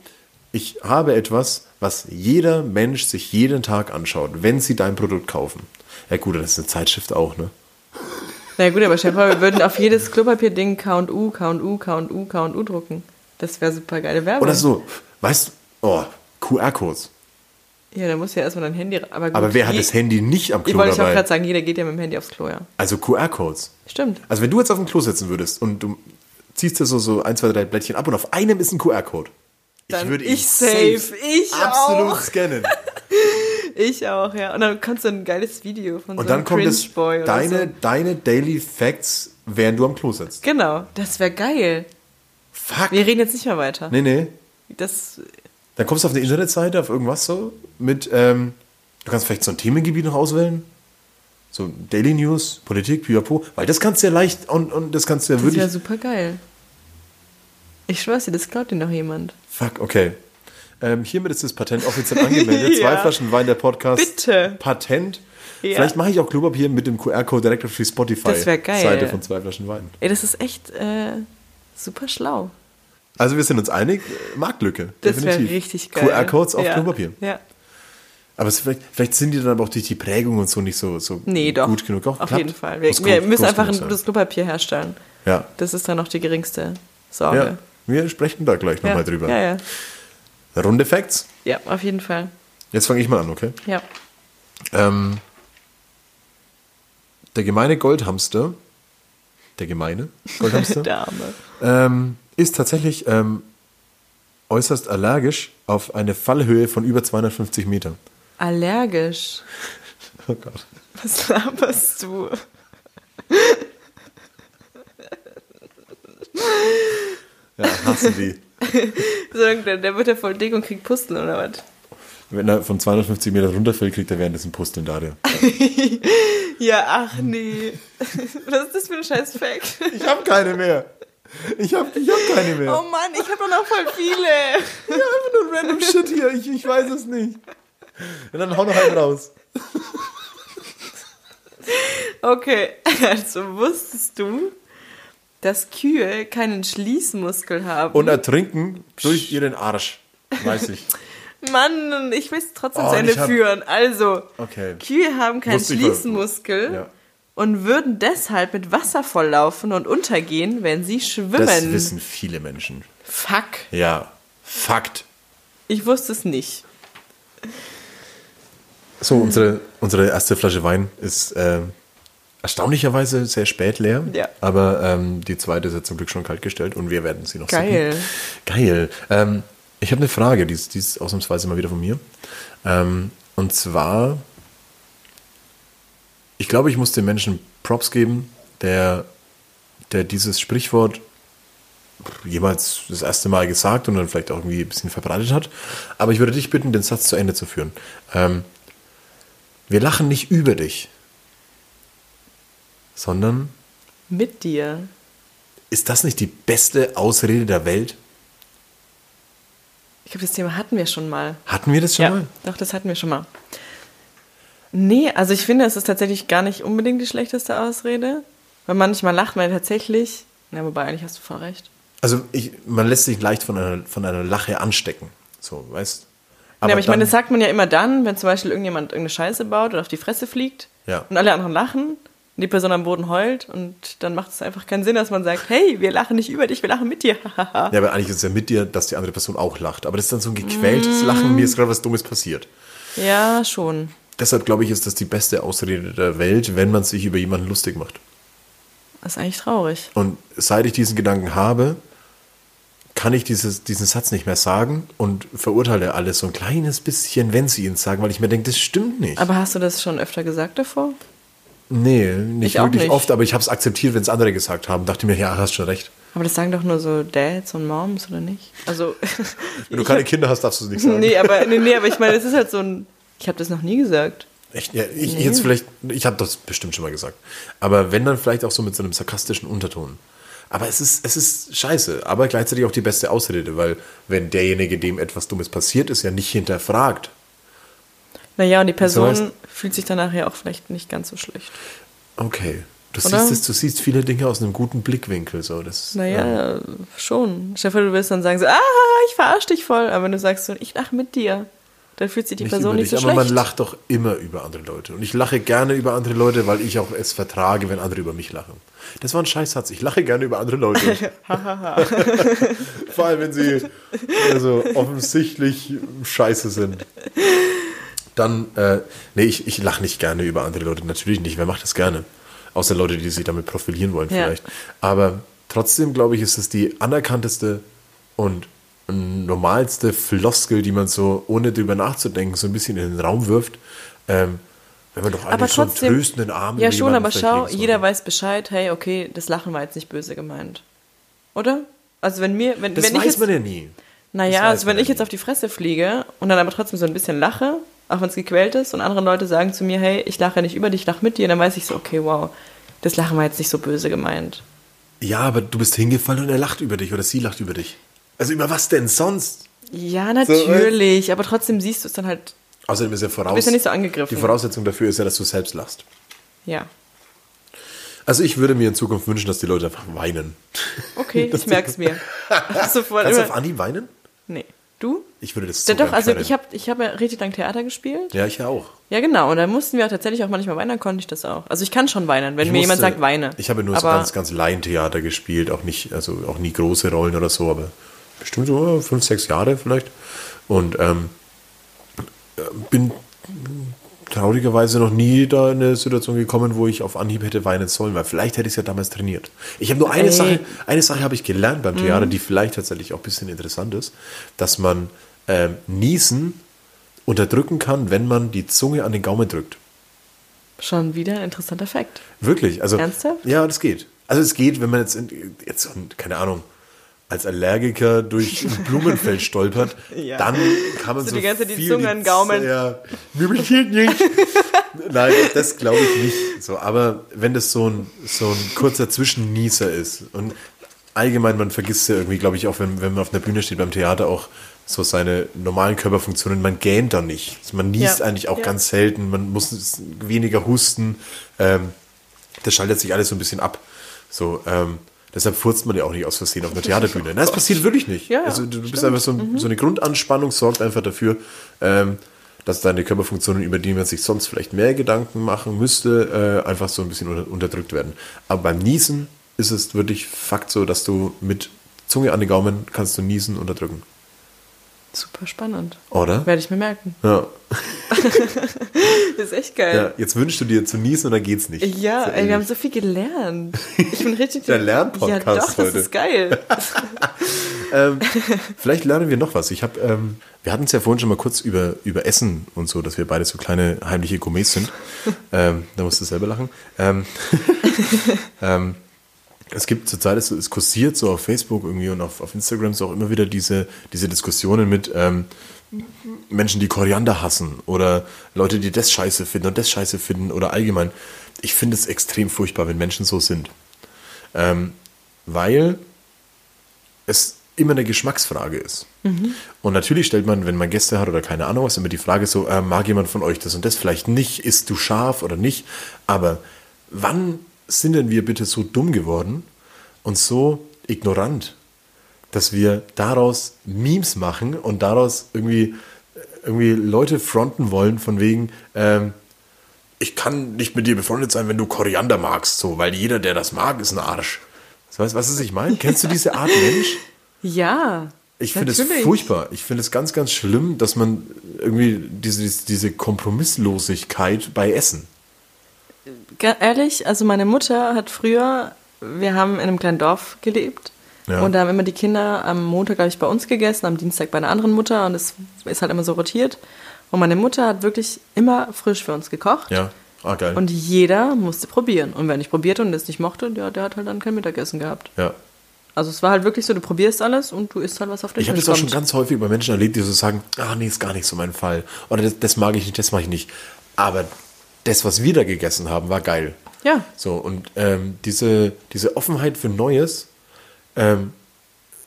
ich habe etwas, was jeder Mensch sich jeden Tag anschaut, wenn sie dein Produkt kaufen. Ja gut, das ist eine Zeitschrift auch, ne? Na gut, aber vor, wir würden auf jedes Klopapier-Ding K&U, K&U, K&U, K&U drucken. Das wäre super geile Werbung. Oder so, weißt du, oh, QR-Codes. Ja, da muss ja erstmal dein Handy. Aber, gut, Aber wer hat je- das Handy nicht am Ich Klo wollte ich auch dabei? gerade sagen, jeder geht ja mit dem Handy aufs Klo, ja. Also QR-Codes. Stimmt. Also wenn du jetzt auf dem Klo sitzen würdest und du ziehst dir so, so ein, zwei, drei Blättchen ab und auf einem ist ein QR-Code. Dann würde ich ihn safe. Ich absolut auch. scannen. Ich auch, ja. Und dann kannst du ein geiles Video von Und so dann einem kommt es deine, so. deine Daily Facts, während du am Klo sitzt. Genau, das wäre geil. Fuck. Wir reden jetzt nicht mehr weiter. Nee, nee. Das, Dann kommst du auf eine Internetseite, auf irgendwas so, mit, ähm, du kannst vielleicht so ein Themengebiet noch auswählen. So Daily News, Politik, pipapo. Weil das kannst du ja leicht, und, und das kannst du ja das wäre wirklich. super geil. Ich schwör's dir, das glaubt dir noch jemand. Fuck, okay. Ähm, hiermit ist das Patent offiziell angemeldet. Zwei Ja. Flaschen Wein, der Podcast. Bitte. Patent. Ja. Vielleicht mache ich auch Klopapier mit dem QR-Code direkt auf die Spotify-Seite von zwei Flaschen Wein. Ey, das ist echt äh, super schlau. Also wir sind uns einig, Marktlücke. Das wäre richtig geil. QR-Codes auf ja. Klopapier. Ja. Aber es, vielleicht, vielleicht sind die dann aber auch durch die Prägung und so nicht so, so Nee, doch. gut genug. Doch, Auf klappt. jeden Fall. Wir, wir müssen einfach ein gutes Klopapier herstellen. Ja. Das ist dann noch die geringste ja, Sorge. Wir sprechen da gleich Ja, nochmal drüber. ja, ja. Runde Facts. Ja, auf jeden Fall. Jetzt fange ich mal an, okay? Ja. Ähm, der gemeine Goldhamster, der gemeine Goldhamster, Dame. ähm, ist tatsächlich ähm, äußerst allergisch auf eine Fallhöhe von über 250 Metern. Allergisch. Oh Gott. Was laberst du? Ja, hassen die. So, der, der wird ja voll dick und kriegt Pusteln oder was? Wenn er von 250 Metern runterfällt, kriegt er währenddessen Pusteln Daria. Ja, ach nee. Was ist das für ein scheiß Fact? Ich habe keine mehr. Ich habe ich hab keine mehr. Oh Mann, ich habe doch noch voll viele. Ja, einfach nur random Shit hier. Ich, ich weiß es nicht. Und dann hau noch einen raus. Okay, also wusstest du, dass Kühe keinen Schließmuskel haben? Und ertrinken durch ihren Arsch. Weiß ich. Mann, ich will es trotzdem Oh, zu Ende hab- führen. Also, Okay. Kühe haben keinen Wusste Schließmuskel Ja. und würden deshalb mit Wasser volllaufen und untergehen, wenn sie schwimmen. Das wissen viele Menschen. Fuck. Ja. Fakt. Ich wusste es nicht. So, unsere, unsere erste Flasche Wein ist ähm, erstaunlicherweise sehr spät leer. Ja. Aber ähm, die zweite ist ja zum Glück schon kaltgestellt und wir werden sie noch Geil. sippen. Geil. Ähm, ich habe eine Frage, die ist, die ist ausnahmsweise mal wieder von mir. Ähm, und zwar, ich glaube, ich muss dem Menschen Props geben, der, der dieses Sprichwort jemals das erste Mal gesagt und dann vielleicht auch irgendwie ein bisschen verbreitet hat. Aber ich würde dich bitten, den Satz zu Ende zu führen. Ähm, wir lachen nicht über dich, sondern Mit dir. ist das nicht die beste Ausrede der Welt? Ich glaube, das Thema hatten wir schon mal. Hatten wir das schon mal? Doch, das hatten wir schon mal. Nee, also ich finde, es ist tatsächlich gar nicht unbedingt die schlechteste Ausrede. Weil manchmal lacht man tatsächlich. Na, wobei, eigentlich hast du voll recht. Also ich, man lässt sich leicht von einer, von einer Lache anstecken. So, weißt Aber, ja, aber ich meine, das sagt man ja immer dann, wenn zum Beispiel irgendjemand irgendeine Scheiße baut oder auf die Fresse fliegt Ja. und alle anderen lachen die Person am Boden heult und dann macht es einfach keinen Sinn, dass man sagt, hey, wir lachen nicht über dich, wir lachen mit dir. Ja, aber eigentlich ist es ja mit dir, dass die andere Person auch lacht. Aber das ist dann so ein gequältes Lachen, mir ist gerade was Dummes passiert. ja, schon. Deshalb glaube ich, ist das die beste Ausrede der Welt, wenn man sich über jemanden lustig macht. Das ist eigentlich traurig. Und seit ich diesen Gedanken habe, kann ich dieses, diesen Satz nicht mehr sagen und verurteile alles so ein kleines bisschen, wenn sie ihn sagen, weil ich mir denke, das stimmt nicht. Aber hast du das schon öfter gesagt davor? Nee, nicht Ich wirklich nicht. oft, aber ich habe es akzeptiert, wenn es andere gesagt haben. Dachte mir, ja, hast schon recht. Aber das sagen doch nur so Dads und Moms, oder nicht? Also. Wenn du keine Kinder hast, darfst du es nicht sagen. nee, aber, nee, nee, aber ich meine, das ist halt so ein. Ich habe das noch nie gesagt. Echt? Ja, ich Nee. jetzt vielleicht, ich habe das bestimmt schon mal gesagt. Aber wenn dann vielleicht auch so mit so einem sarkastischen Unterton. Aber es ist, es ist scheiße, aber gleichzeitig auch die beste Ausrede, weil wenn derjenige, dem etwas Dummes passiert ist, ja nicht hinterfragt. Naja, und die Person heißt- fühlt sich danach ja auch vielleicht nicht ganz so schlecht. Okay. Du Oder? siehst es, du siehst viele Dinge aus einem guten Blickwinkel. So. Das, Naja, schon. Stell dir vor, du willst dann sagen so, ah, ich verarsche dich voll. Aber wenn du sagst so, ich lache mit dir, dann fühlt sich die nicht Person nicht so aber schlecht. man lacht doch immer über andere Leute. Und ich lache gerne über andere Leute, weil ich auch es vertrage, wenn andere über mich lachen. Das war ein Scheißsatz. Ich lache gerne über andere Leute. Vor allem, wenn sie also offensichtlich scheiße sind. Dann, äh, nee, ich, ich lache nicht gerne über andere Leute. Natürlich nicht. Wer macht das gerne? Außer Leute, die sich damit profilieren wollen Ja. vielleicht. Aber trotzdem, glaube ich, ist es die anerkannteste und normalste Floskel, die man so, ohne drüber nachzudenken, so ein bisschen in den Raum wirft. Ähm, wenn man doch aber eigentlich so einen trotzdem, tröstenden Arm ja schon, aber schau, jeder weiß Bescheid, hey, okay, das Lachen war jetzt nicht böse gemeint. Oder? Also wenn mir, wenn, Das wenn ich weiß jetzt, man ja nie. naja, also wenn man ich ja jetzt nie. auf die Fresse fliege und dann aber trotzdem so ein bisschen lache, auch wenn es gequält ist und andere Leute sagen zu mir, hey, ich lache nicht über dich, ich lache mit dir, dann weiß ich so, okay, wow, das Lachen war jetzt nicht so böse gemeint. Ja, aber du bist hingefallen und er lacht über dich oder sie lacht über dich. Also über was denn sonst? Ja, natürlich, aber trotzdem siehst du es dann halt, Außerdem ist ja voraus. du bist ja nicht so angegriffen. Die Voraussetzung dafür ist ja, dass du selbst lachst. Ja. Also ich würde mir in Zukunft wünschen, dass die Leute einfach weinen. Okay, ich merk's mir. Sofort Kannst du auf Anhieb weinen? Nee. Du? Ich würde das so Ja, doch, also ich habe ich hab ja richtig lang Theater gespielt. Ja, ich ja auch. Ja, genau. Und da mussten wir auch tatsächlich auch manchmal weinen, konnte ich das auch. Also ich kann schon weinen, wenn Ich mir jemand musste- sagt, weine. Ich habe nur so Aber ganz, ganz Laientheater gespielt, auch nicht, also auch nie große Rollen oder so, aber bestimmt so fünf, sechs Jahre vielleicht. Und ähm, bin traurigerweise noch nie da in eine Situation gekommen, wo ich auf Anhieb hätte weinen sollen, weil vielleicht hätte ich es ja damals trainiert. Ich habe nur eine Ey. Mhm. Sache, eine Sache habe ich gelernt beim Theater, die vielleicht tatsächlich auch ein bisschen interessant ist, dass man ähm, Niesen unterdrücken kann, wenn man die Zunge an den Gaumen drückt. Schon wieder ein interessanter Fakt. Wirklich? Also, Ernsthaft? Ja, das geht. Also es geht, wenn man jetzt, in, jetzt keine Ahnung, als Allergiker durch ein Blumenfeld stolpert, Ja. dann kann man So so, die ganze Zeit die viel Zunge den Gaumen. Ja, mir passiert nicht. Nein, das glaube ich nicht. So, aber wenn das so ein, so ein kurzer Zwischennießer ist und allgemein, man vergisst ja irgendwie, glaube ich, auch wenn, wenn man auf einer Bühne steht beim Theater auch so seine normalen Körperfunktionen, man gähnt da nicht. Also man niest Ja, eigentlich auch ja. ganz selten, man muss weniger husten. Ähm, das schaltet sich alles so ein bisschen ab. So, ähm, deshalb furzt man ja auch nicht aus Versehen auf einer Theaterbühne. Nein, das passiert wirklich nicht. Ja, also du bist stimmt. einfach so, so eine Grundanspannung, sorgt einfach dafür, ähm, dass deine Körperfunktionen, über die man sich sonst vielleicht mehr Gedanken machen müsste, äh, einfach so ein bisschen unter, unterdrückt werden. Aber beim Niesen ist es wirklich Fakt so, dass du mit Zunge an den Gaumen kannst du Niesen unterdrücken. Super spannend. Oder? Werde ich mir merken. Ja. Das ist echt geil. Ja, jetzt wünschst du dir zu niesen und dann geht's nicht. Ja, ey, wir haben so viel gelernt. Ich bin richtig. Der Lernpodcast Ja, doch, das heute. ist geil. ähm, vielleicht lernen wir noch was. Ich habe, ähm, wir hatten es ja vorhin schon mal kurz über, über Essen und so, dass wir beide so kleine heimliche Gourmets sind. ähm, da musst du selber lachen. Es gibt zurzeit, es, es kursiert so auf Facebook irgendwie und auf, auf Instagram so auch immer wieder diese, diese Diskussionen mit ähm, Menschen, die Koriander hassen oder Leute, die das scheiße finden und das scheiße finden oder allgemein. Ich finde es extrem furchtbar, wenn Menschen so sind. Ähm, weil es immer eine Geschmacksfrage ist. Und natürlich stellt man, wenn man Gäste hat oder keine Ahnung was, immer die Frage so, äh, mag jemand von euch das und das vielleicht nicht, isst du scharf oder nicht, aber wann sind denn wir bitte so dumm geworden und so ignorant, dass wir daraus Memes machen und daraus irgendwie, irgendwie Leute fronten wollen von wegen, ähm, ich kann nicht mit dir befreundet sein, wenn du Koriander magst, so, weil jeder, der das mag, ist ein Arsch. Weißt du, was ich meine? Kennst du diese Art Mensch? Ja. Ich finde es furchtbar. Ich finde es ganz, ganz schlimm, dass man irgendwie diese, diese Kompromisslosigkeit bei Essen. Ehrlich, also meine Mutter hat früher, wir haben in einem kleinen Dorf gelebt. Ja. Und da haben immer die Kinder am Montag, glaube ich, bei uns gegessen, am Dienstag bei einer anderen Mutter und es ist halt immer so rotiert. Und meine Mutter hat wirklich immer frisch für uns gekocht. Ja, ah, geil. Und jeder musste probieren. Und wer nicht probierte und es nicht mochte, der, der hat halt dann kein Mittagessen gehabt. ja. Also es war halt wirklich so, du probierst alles und du isst halt was auf den Ich habe das auch schon ganz häufig bei Menschen erlebt, die so sagen, ah nee, ist gar nicht so mein Fall. Oder das, das mag ich nicht, das mag ich nicht. Aber das, was wir da gegessen haben, war geil. Ja, So, und ähm, diese, diese Offenheit für Neues ähm,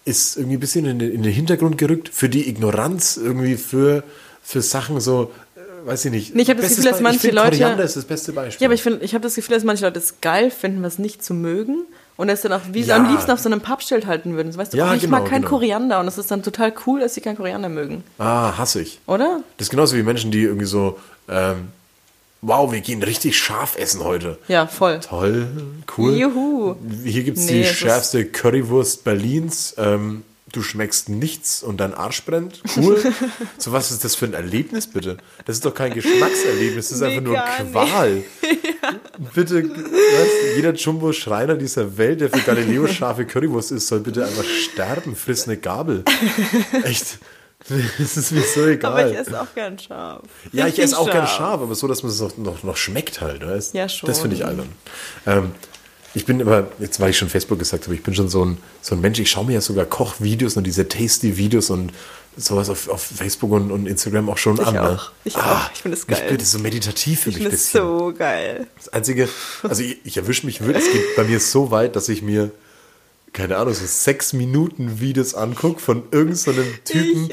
ist irgendwie ein bisschen in den, in den Hintergrund gerückt für die Ignoranz, irgendwie für, für Sachen so, äh, weiß ich nicht. Nee, ich hab das Gefühl, dass manche Leute- Koriander ist das beste Beispiel. Ja, aber ich ich habe das Gefühl, dass manche Leute es geil finden, was nicht zu mögen. Und es dann auch wie Ja. am liebsten auf so einem Pappschild halten würden. So, weißt du, Ja, oh, ich genau, mag kein genau. Koriander. Und es ist dann total cool, dass sie kein Koriander mögen. ah, hasse ich. Oder? Das ist genauso wie Menschen, die irgendwie so, ähm, wow, wir gehen richtig scharf essen heute. Ja, voll. Toll, cool. Juhu. Hier gibt es Nee, die es ist- schärfste Currywurst Berlins. Ähm, du schmeckst nichts und dein Arsch brennt. Cool. so was ist das für ein Erlebnis, bitte? Das ist doch kein Geschmackserlebnis, das ist Nee, einfach nur. Qual. Bitte, was, jeder Jumbo-Schreiner dieser Welt, der für Galileo scharfe Currywurst ist, soll bitte einfach sterben. Friss eine Gabel. Echt. Das ist mir so egal. Aber ich esse auch gern scharf. Ja, ich Richtig esse auch gern scharf, aber so, dass man es noch, noch, noch schmeckt halt. Weißt? Ja, schon. Das finde ich albern. Ähm, ich bin aber, jetzt weil ich schon Facebook gesagt habe, ich bin schon so ein, so ein Mensch, ich schaue mir ja sogar Kochvideos und diese Tasty-Videos und sowas auf, auf Facebook und, und Instagram auch schon Ich an. Ne? auch. Ich auch. Ich finde das geil. Das ist so meditativ für Ich mich ein finde es bisschen. so geil. Das Einzige, also ich, ich erwische mich wirklich, es geht bei mir so weit, dass ich mir, keine Ahnung, so sechs Minuten Videos angucke von irgendeinem so einem Typen,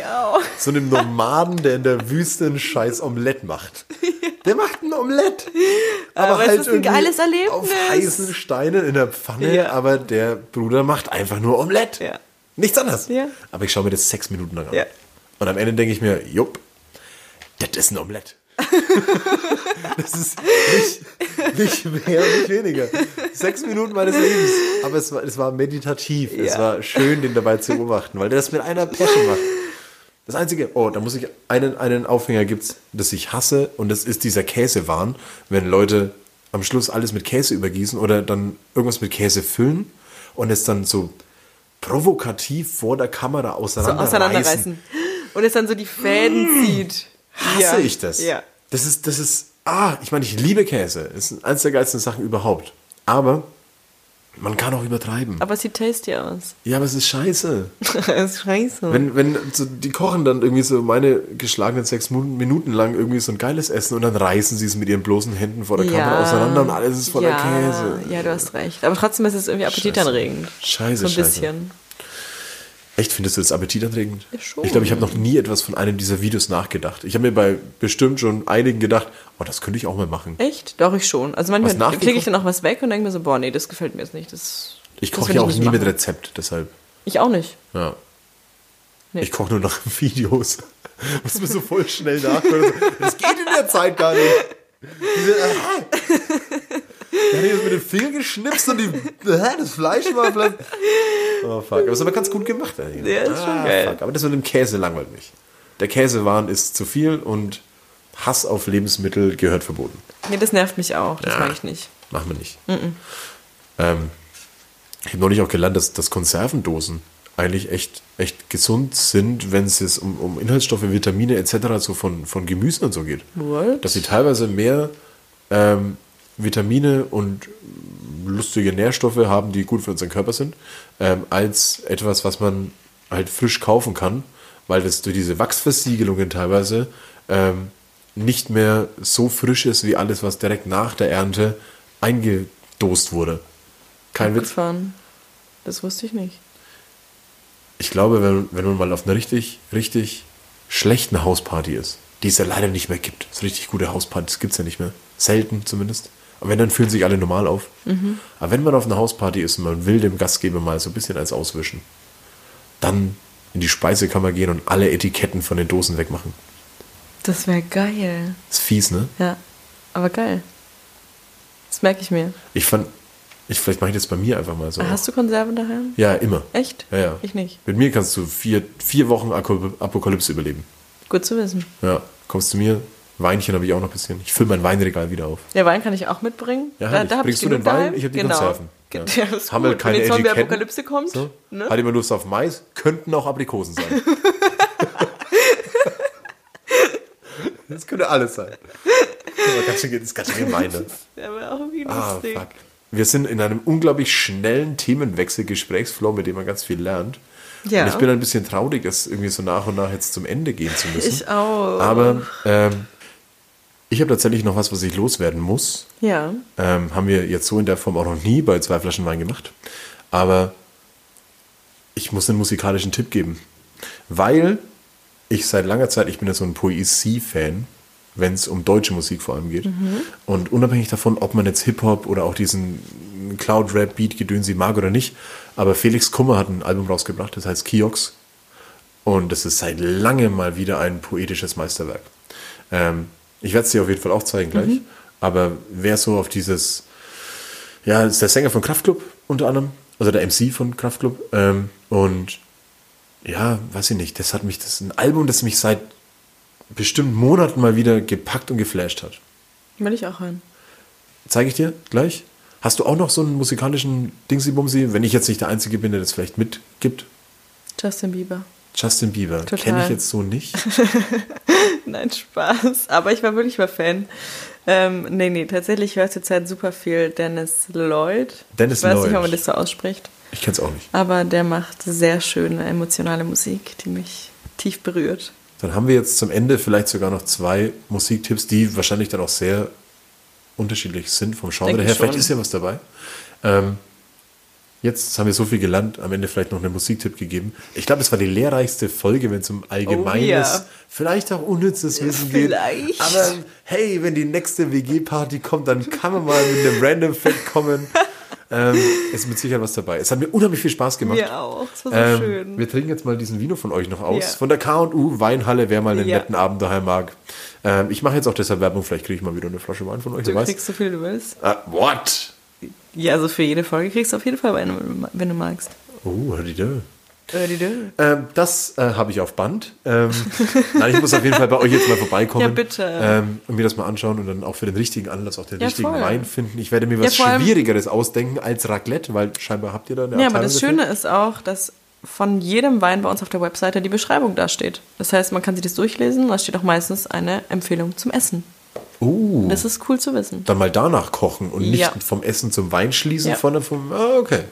so einem Nomaden, der in der Wüste ein scheiß Omelett macht. Der macht ein Omelett. Aber es ist ein irgendwie geiles Erlebnis. Auf heißen Steinen in der Pfanne, Ja. aber der Bruder macht einfach nur Omelett. Ja. Nichts anderes. Ja. Aber ich schaue mir das sechs Minuten lang an. Und am Ende denke ich mir, jupp, das ist ein Omelett. das ist nicht, nicht mehr nicht weniger. Sechs Minuten meines Lebens. Aber es war, es war meditativ. Es Ja. war schön, den dabei zu beobachten, weil der das mit einer Passion macht. Das Einzige, oh, da muss ich einen, einen Aufhänger gibt's, das ich hasse, und das ist dieser Käsewahn, wenn Leute am Schluss alles mit Käse übergießen oder dann irgendwas mit Käse füllen und es dann so provokativ vor der Kamera So auseinanderreißen. auseinanderreißen. Und es dann so die Fäden zieht. Hasse Ja. ich das. Ja. Das ist, das ist, ah, ich meine, ich liebe Käse. Das ist eines der geilsten Sachen überhaupt. Aber man kann auch übertreiben. Aber es sieht tasty aus. ja, aber es ist scheiße. das ist scheiße. Wenn, wenn so, die kochen dann irgendwie so meine geschlagenen sechs Minuten lang irgendwie so ein geiles Essen und dann reißen sie es mit ihren bloßen Händen vor der Kamera auseinander und alles ist voller ja, Käse. Ja, du hast recht. Aber trotzdem ist es irgendwie appetitanregend. Scheiße, So ein scheiße. bisschen. Echt, findest du das appetitanregend? Ja, schon. Ich glaube, ich habe noch nie etwas von einem dieser Videos nachgedacht. Ich habe mir bei bestimmt schon einigen gedacht, oh, das könnte ich auch mal machen. Echt? Doch, ich schon. Also manchmal klicke ich dann auch was weg und denke mir so, boah, nee, das gefällt mir jetzt nicht. Das, Ich koche ja auch nie mit machen. Rezept, deshalb. Ich auch nicht. Ja. Nee. Ich koche nur nach Videos. Muss mir so voll schnell nachgucken. Das geht in der Zeit gar nicht. Diese, aha. Da hat jetzt mit dem Finger geschnipst und die, das Fleisch war vielleicht. Oh fuck. Aber es ist aber ganz gut gemacht eigentlich. Ja, ist schon geil. Fuck. Aber das mit dem Käse langweilt mich. Der Käsewahn ist zu viel und Hass auf Lebensmittel gehört verboten. Nee, das nervt mich auch. Das Ja. mag ich nicht. Machen wir nicht. Ähm, ich habe neulich auch gelernt, dass, dass Konservendosen eigentlich echt, echt gesund sind, wenn es jetzt um, um Inhaltsstoffe, Vitamine etc. so von, von Gemüsen und so geht. What? Dass sie teilweise mehr ähm, Vitamine und lustige Nährstoffe haben, die gut für unseren Körper sind, ähm, als etwas, was man halt frisch kaufen kann, weil das durch diese Wachsversiegelungen teilweise ähm, nicht mehr so frisch ist wie alles, was direkt nach der Ernte eingedost wurde. Kein Witz. Das wusste ich nicht. Ich glaube, wenn, wenn man mal auf einer richtig, richtig schlechten Hausparty ist, die es ja leider nicht mehr gibt, so richtig gute Hauspartys gibt es ja nicht mehr, selten zumindest. Aber wenn, dann fühlen sich alle normal auf. Aber wenn man auf einer Hausparty ist und man will dem Gastgeber mal so ein bisschen eins auswischen, dann in die Speisekammer gehen und alle Etiketten von den Dosen wegmachen. Das wäre geil. Ist fies, ne? Ja, aber geil. Das merke ich mir. Ich fand, ich, vielleicht mache ich das bei mir einfach mal so. Hast du Konserven daheim? Ja, immer. Echt? Ja, ja. Ich nicht. Mit mir kannst du vier, vier Wochen Apokalypse überleben. Gut zu wissen. Ja, kommst zu mir. Weinchen habe ich auch noch ein bisschen. Ich fülle mein Weinregal wieder auf. Ja, Wein kann ich auch mitbringen. Ja, da, da Bringst du den Wein? daheim. Ich habe die genau. Konserven. Ja. Ja. ist Haben wir keine Wenn die. Zombie-Apokalypse kommt. So. Ne? Hat immer Lust auf Mais? Könnten auch Aprikosen sein. das könnte alles sein. Das ist ganz schön gemein. Auch irgendwie Ah, fuck. Wir sind in einem unglaublich schnellen Themenwechsel, Gesprächsflow, mit dem man ganz viel lernt. Ja. Und ich bin ein bisschen traurig, das irgendwie so nach und nach jetzt zum Ende gehen zu müssen. Ich auch. Aber ähm, ich habe tatsächlich noch was, was ich loswerden muss. ja. Ähm, haben wir jetzt so in der Form auch noch nie bei zwei Flaschen Wein gemacht. Aber ich muss einen musikalischen Tipp geben. Weil ich seit langer Zeit, ich bin ja so ein Poesie-Fan, wenn es um deutsche Musik vor allem geht. Und unabhängig davon, ob man jetzt Hip-Hop oder auch diesen Cloud-Rap-Beat-Gedönsi mag oder nicht, aber Felix Kummer hat ein Album rausgebracht, das heißt Kiox. Und das ist seit langem mal wieder ein poetisches Meisterwerk. Ähm, ich werde es dir auf jeden Fall auch zeigen gleich. Aber wer so auf dieses, ja, ist der Sänger von Kraftklub unter anderem, also der MC von Kraftklub. Ähm, und ja, weiß ich nicht, das hat mich, das ist ein Album, das mich seit bestimmt Monaten mal wieder gepackt und geflasht hat. Will ich auch hören. Zeige ich dir gleich. Hast du auch noch so einen musikalischen Dingsy-Bumsy, wenn ich jetzt nicht der Einzige bin, der das vielleicht mitgibt? Justin Bieber. Justin Bieber. Kenne ich jetzt so nicht. Nein, Spaß. Aber ich war wirklich mal Fan. Ähm, nee, nee, tatsächlich höre ich zurzeit super viel Dennis Lloyd. Dennis ich weiß Lloyd. nicht, ob man das so ausspricht. Ich kenne es auch nicht. Aber der macht sehr schöne, emotionale Musik, die mich tief berührt. Dann haben wir jetzt zum Ende vielleicht sogar noch zwei Musiktipps, die wahrscheinlich dann auch sehr unterschiedlich sind vom Genre Denke her. schon. Vielleicht ist ja was dabei. Ähm, jetzt haben wir so viel gelernt, am Ende vielleicht noch einen Musiktipp gegeben. Ich glaube, es war die lehrreichste Folge, wenn es um allgemeines, Oh ja. vielleicht auch unnützes Wissen geht. vielleicht. Aber hey, wenn die nächste WG-Party kommt, dann kann man mal mit einem Random Fact kommen. ähm, ist mit Sicherheit was dabei. Es hat mir unheimlich viel Spaß gemacht. Mir auch. Es war so Ähm, schön. Wir trinken jetzt mal diesen Vino von euch noch aus. Ja. Von der K&U Weinhalle, wer mal einen Ja. netten Abend daheim mag. Ähm, ich mache jetzt auch deshalb Werbung, vielleicht kriege ich mal wieder eine Flasche Wein von euch. Du kriegst so viel du willst. Ah, what? Ja, also für jede Folge kriegst du auf jeden Fall Wein, wenn du magst. Oh, die. Äh, Dö. Ähm, das äh, habe ich auf Band. Ähm, nein, ich muss auf jeden Fall bei euch jetzt mal vorbeikommen. Ja, bitte. Ähm, und mir das mal anschauen und dann auch für den richtigen Anlass auch den Ja, richtigen voll. Wein finden. Ich werde mir was allem- Schwierigeres ausdenken als Raclette, weil scheinbar habt ihr da eine Ja, aber Abteilung das dafür. Schöne ist auch, dass von jedem Wein bei uns auf der Webseite die Beschreibung dasteht. Das heißt, man kann sich das durchlesen, da steht auch meistens eine Empfehlung zum Essen. Uh, Das ist cool zu wissen. dann mal danach kochen und nicht Ja. vom Essen zum Wein schließen, Ja. sondern vom, ah, okay.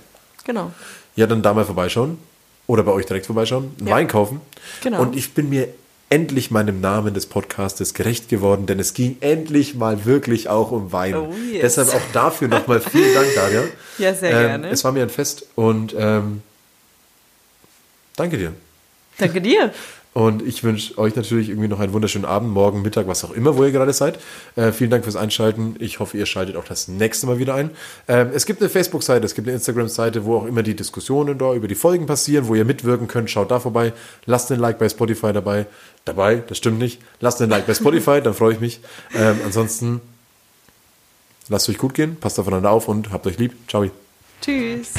Genau. Ja, dann da mal vorbeischauen. Oder bei euch direkt vorbeischauen. Einen Ja. Wein kaufen. Genau. Und ich bin mir endlich meinem Namen des Podcastes gerecht geworden, denn es ging endlich mal wirklich auch um Wein. Oh, yes. Deshalb auch dafür nochmal vielen Dank, Daria. Ja, sehr ähm, gerne. Es war mir ein Fest und ähm, danke dir. Danke dir. Und ich wünsche euch natürlich irgendwie noch einen wunderschönen Abend, morgen, Mittag, was auch immer, wo ihr gerade seid. Äh, vielen Dank fürs Einschalten. Ich hoffe, ihr schaltet auch das nächste Mal wieder ein. Ähm, es gibt eine Facebook-Seite, es gibt eine Instagram-Seite, wo auch immer die Diskussionen da über die Folgen passieren, wo ihr mitwirken könnt. Schaut da vorbei. Lasst einen Like bei Spotify dabei. Dabei, das stimmt nicht. Lasst einen Like bei Spotify, dann freue ich mich. Ähm, ansonsten lasst euch gut gehen, passt aufeinander auf und habt euch lieb. Ciao. Tschüss.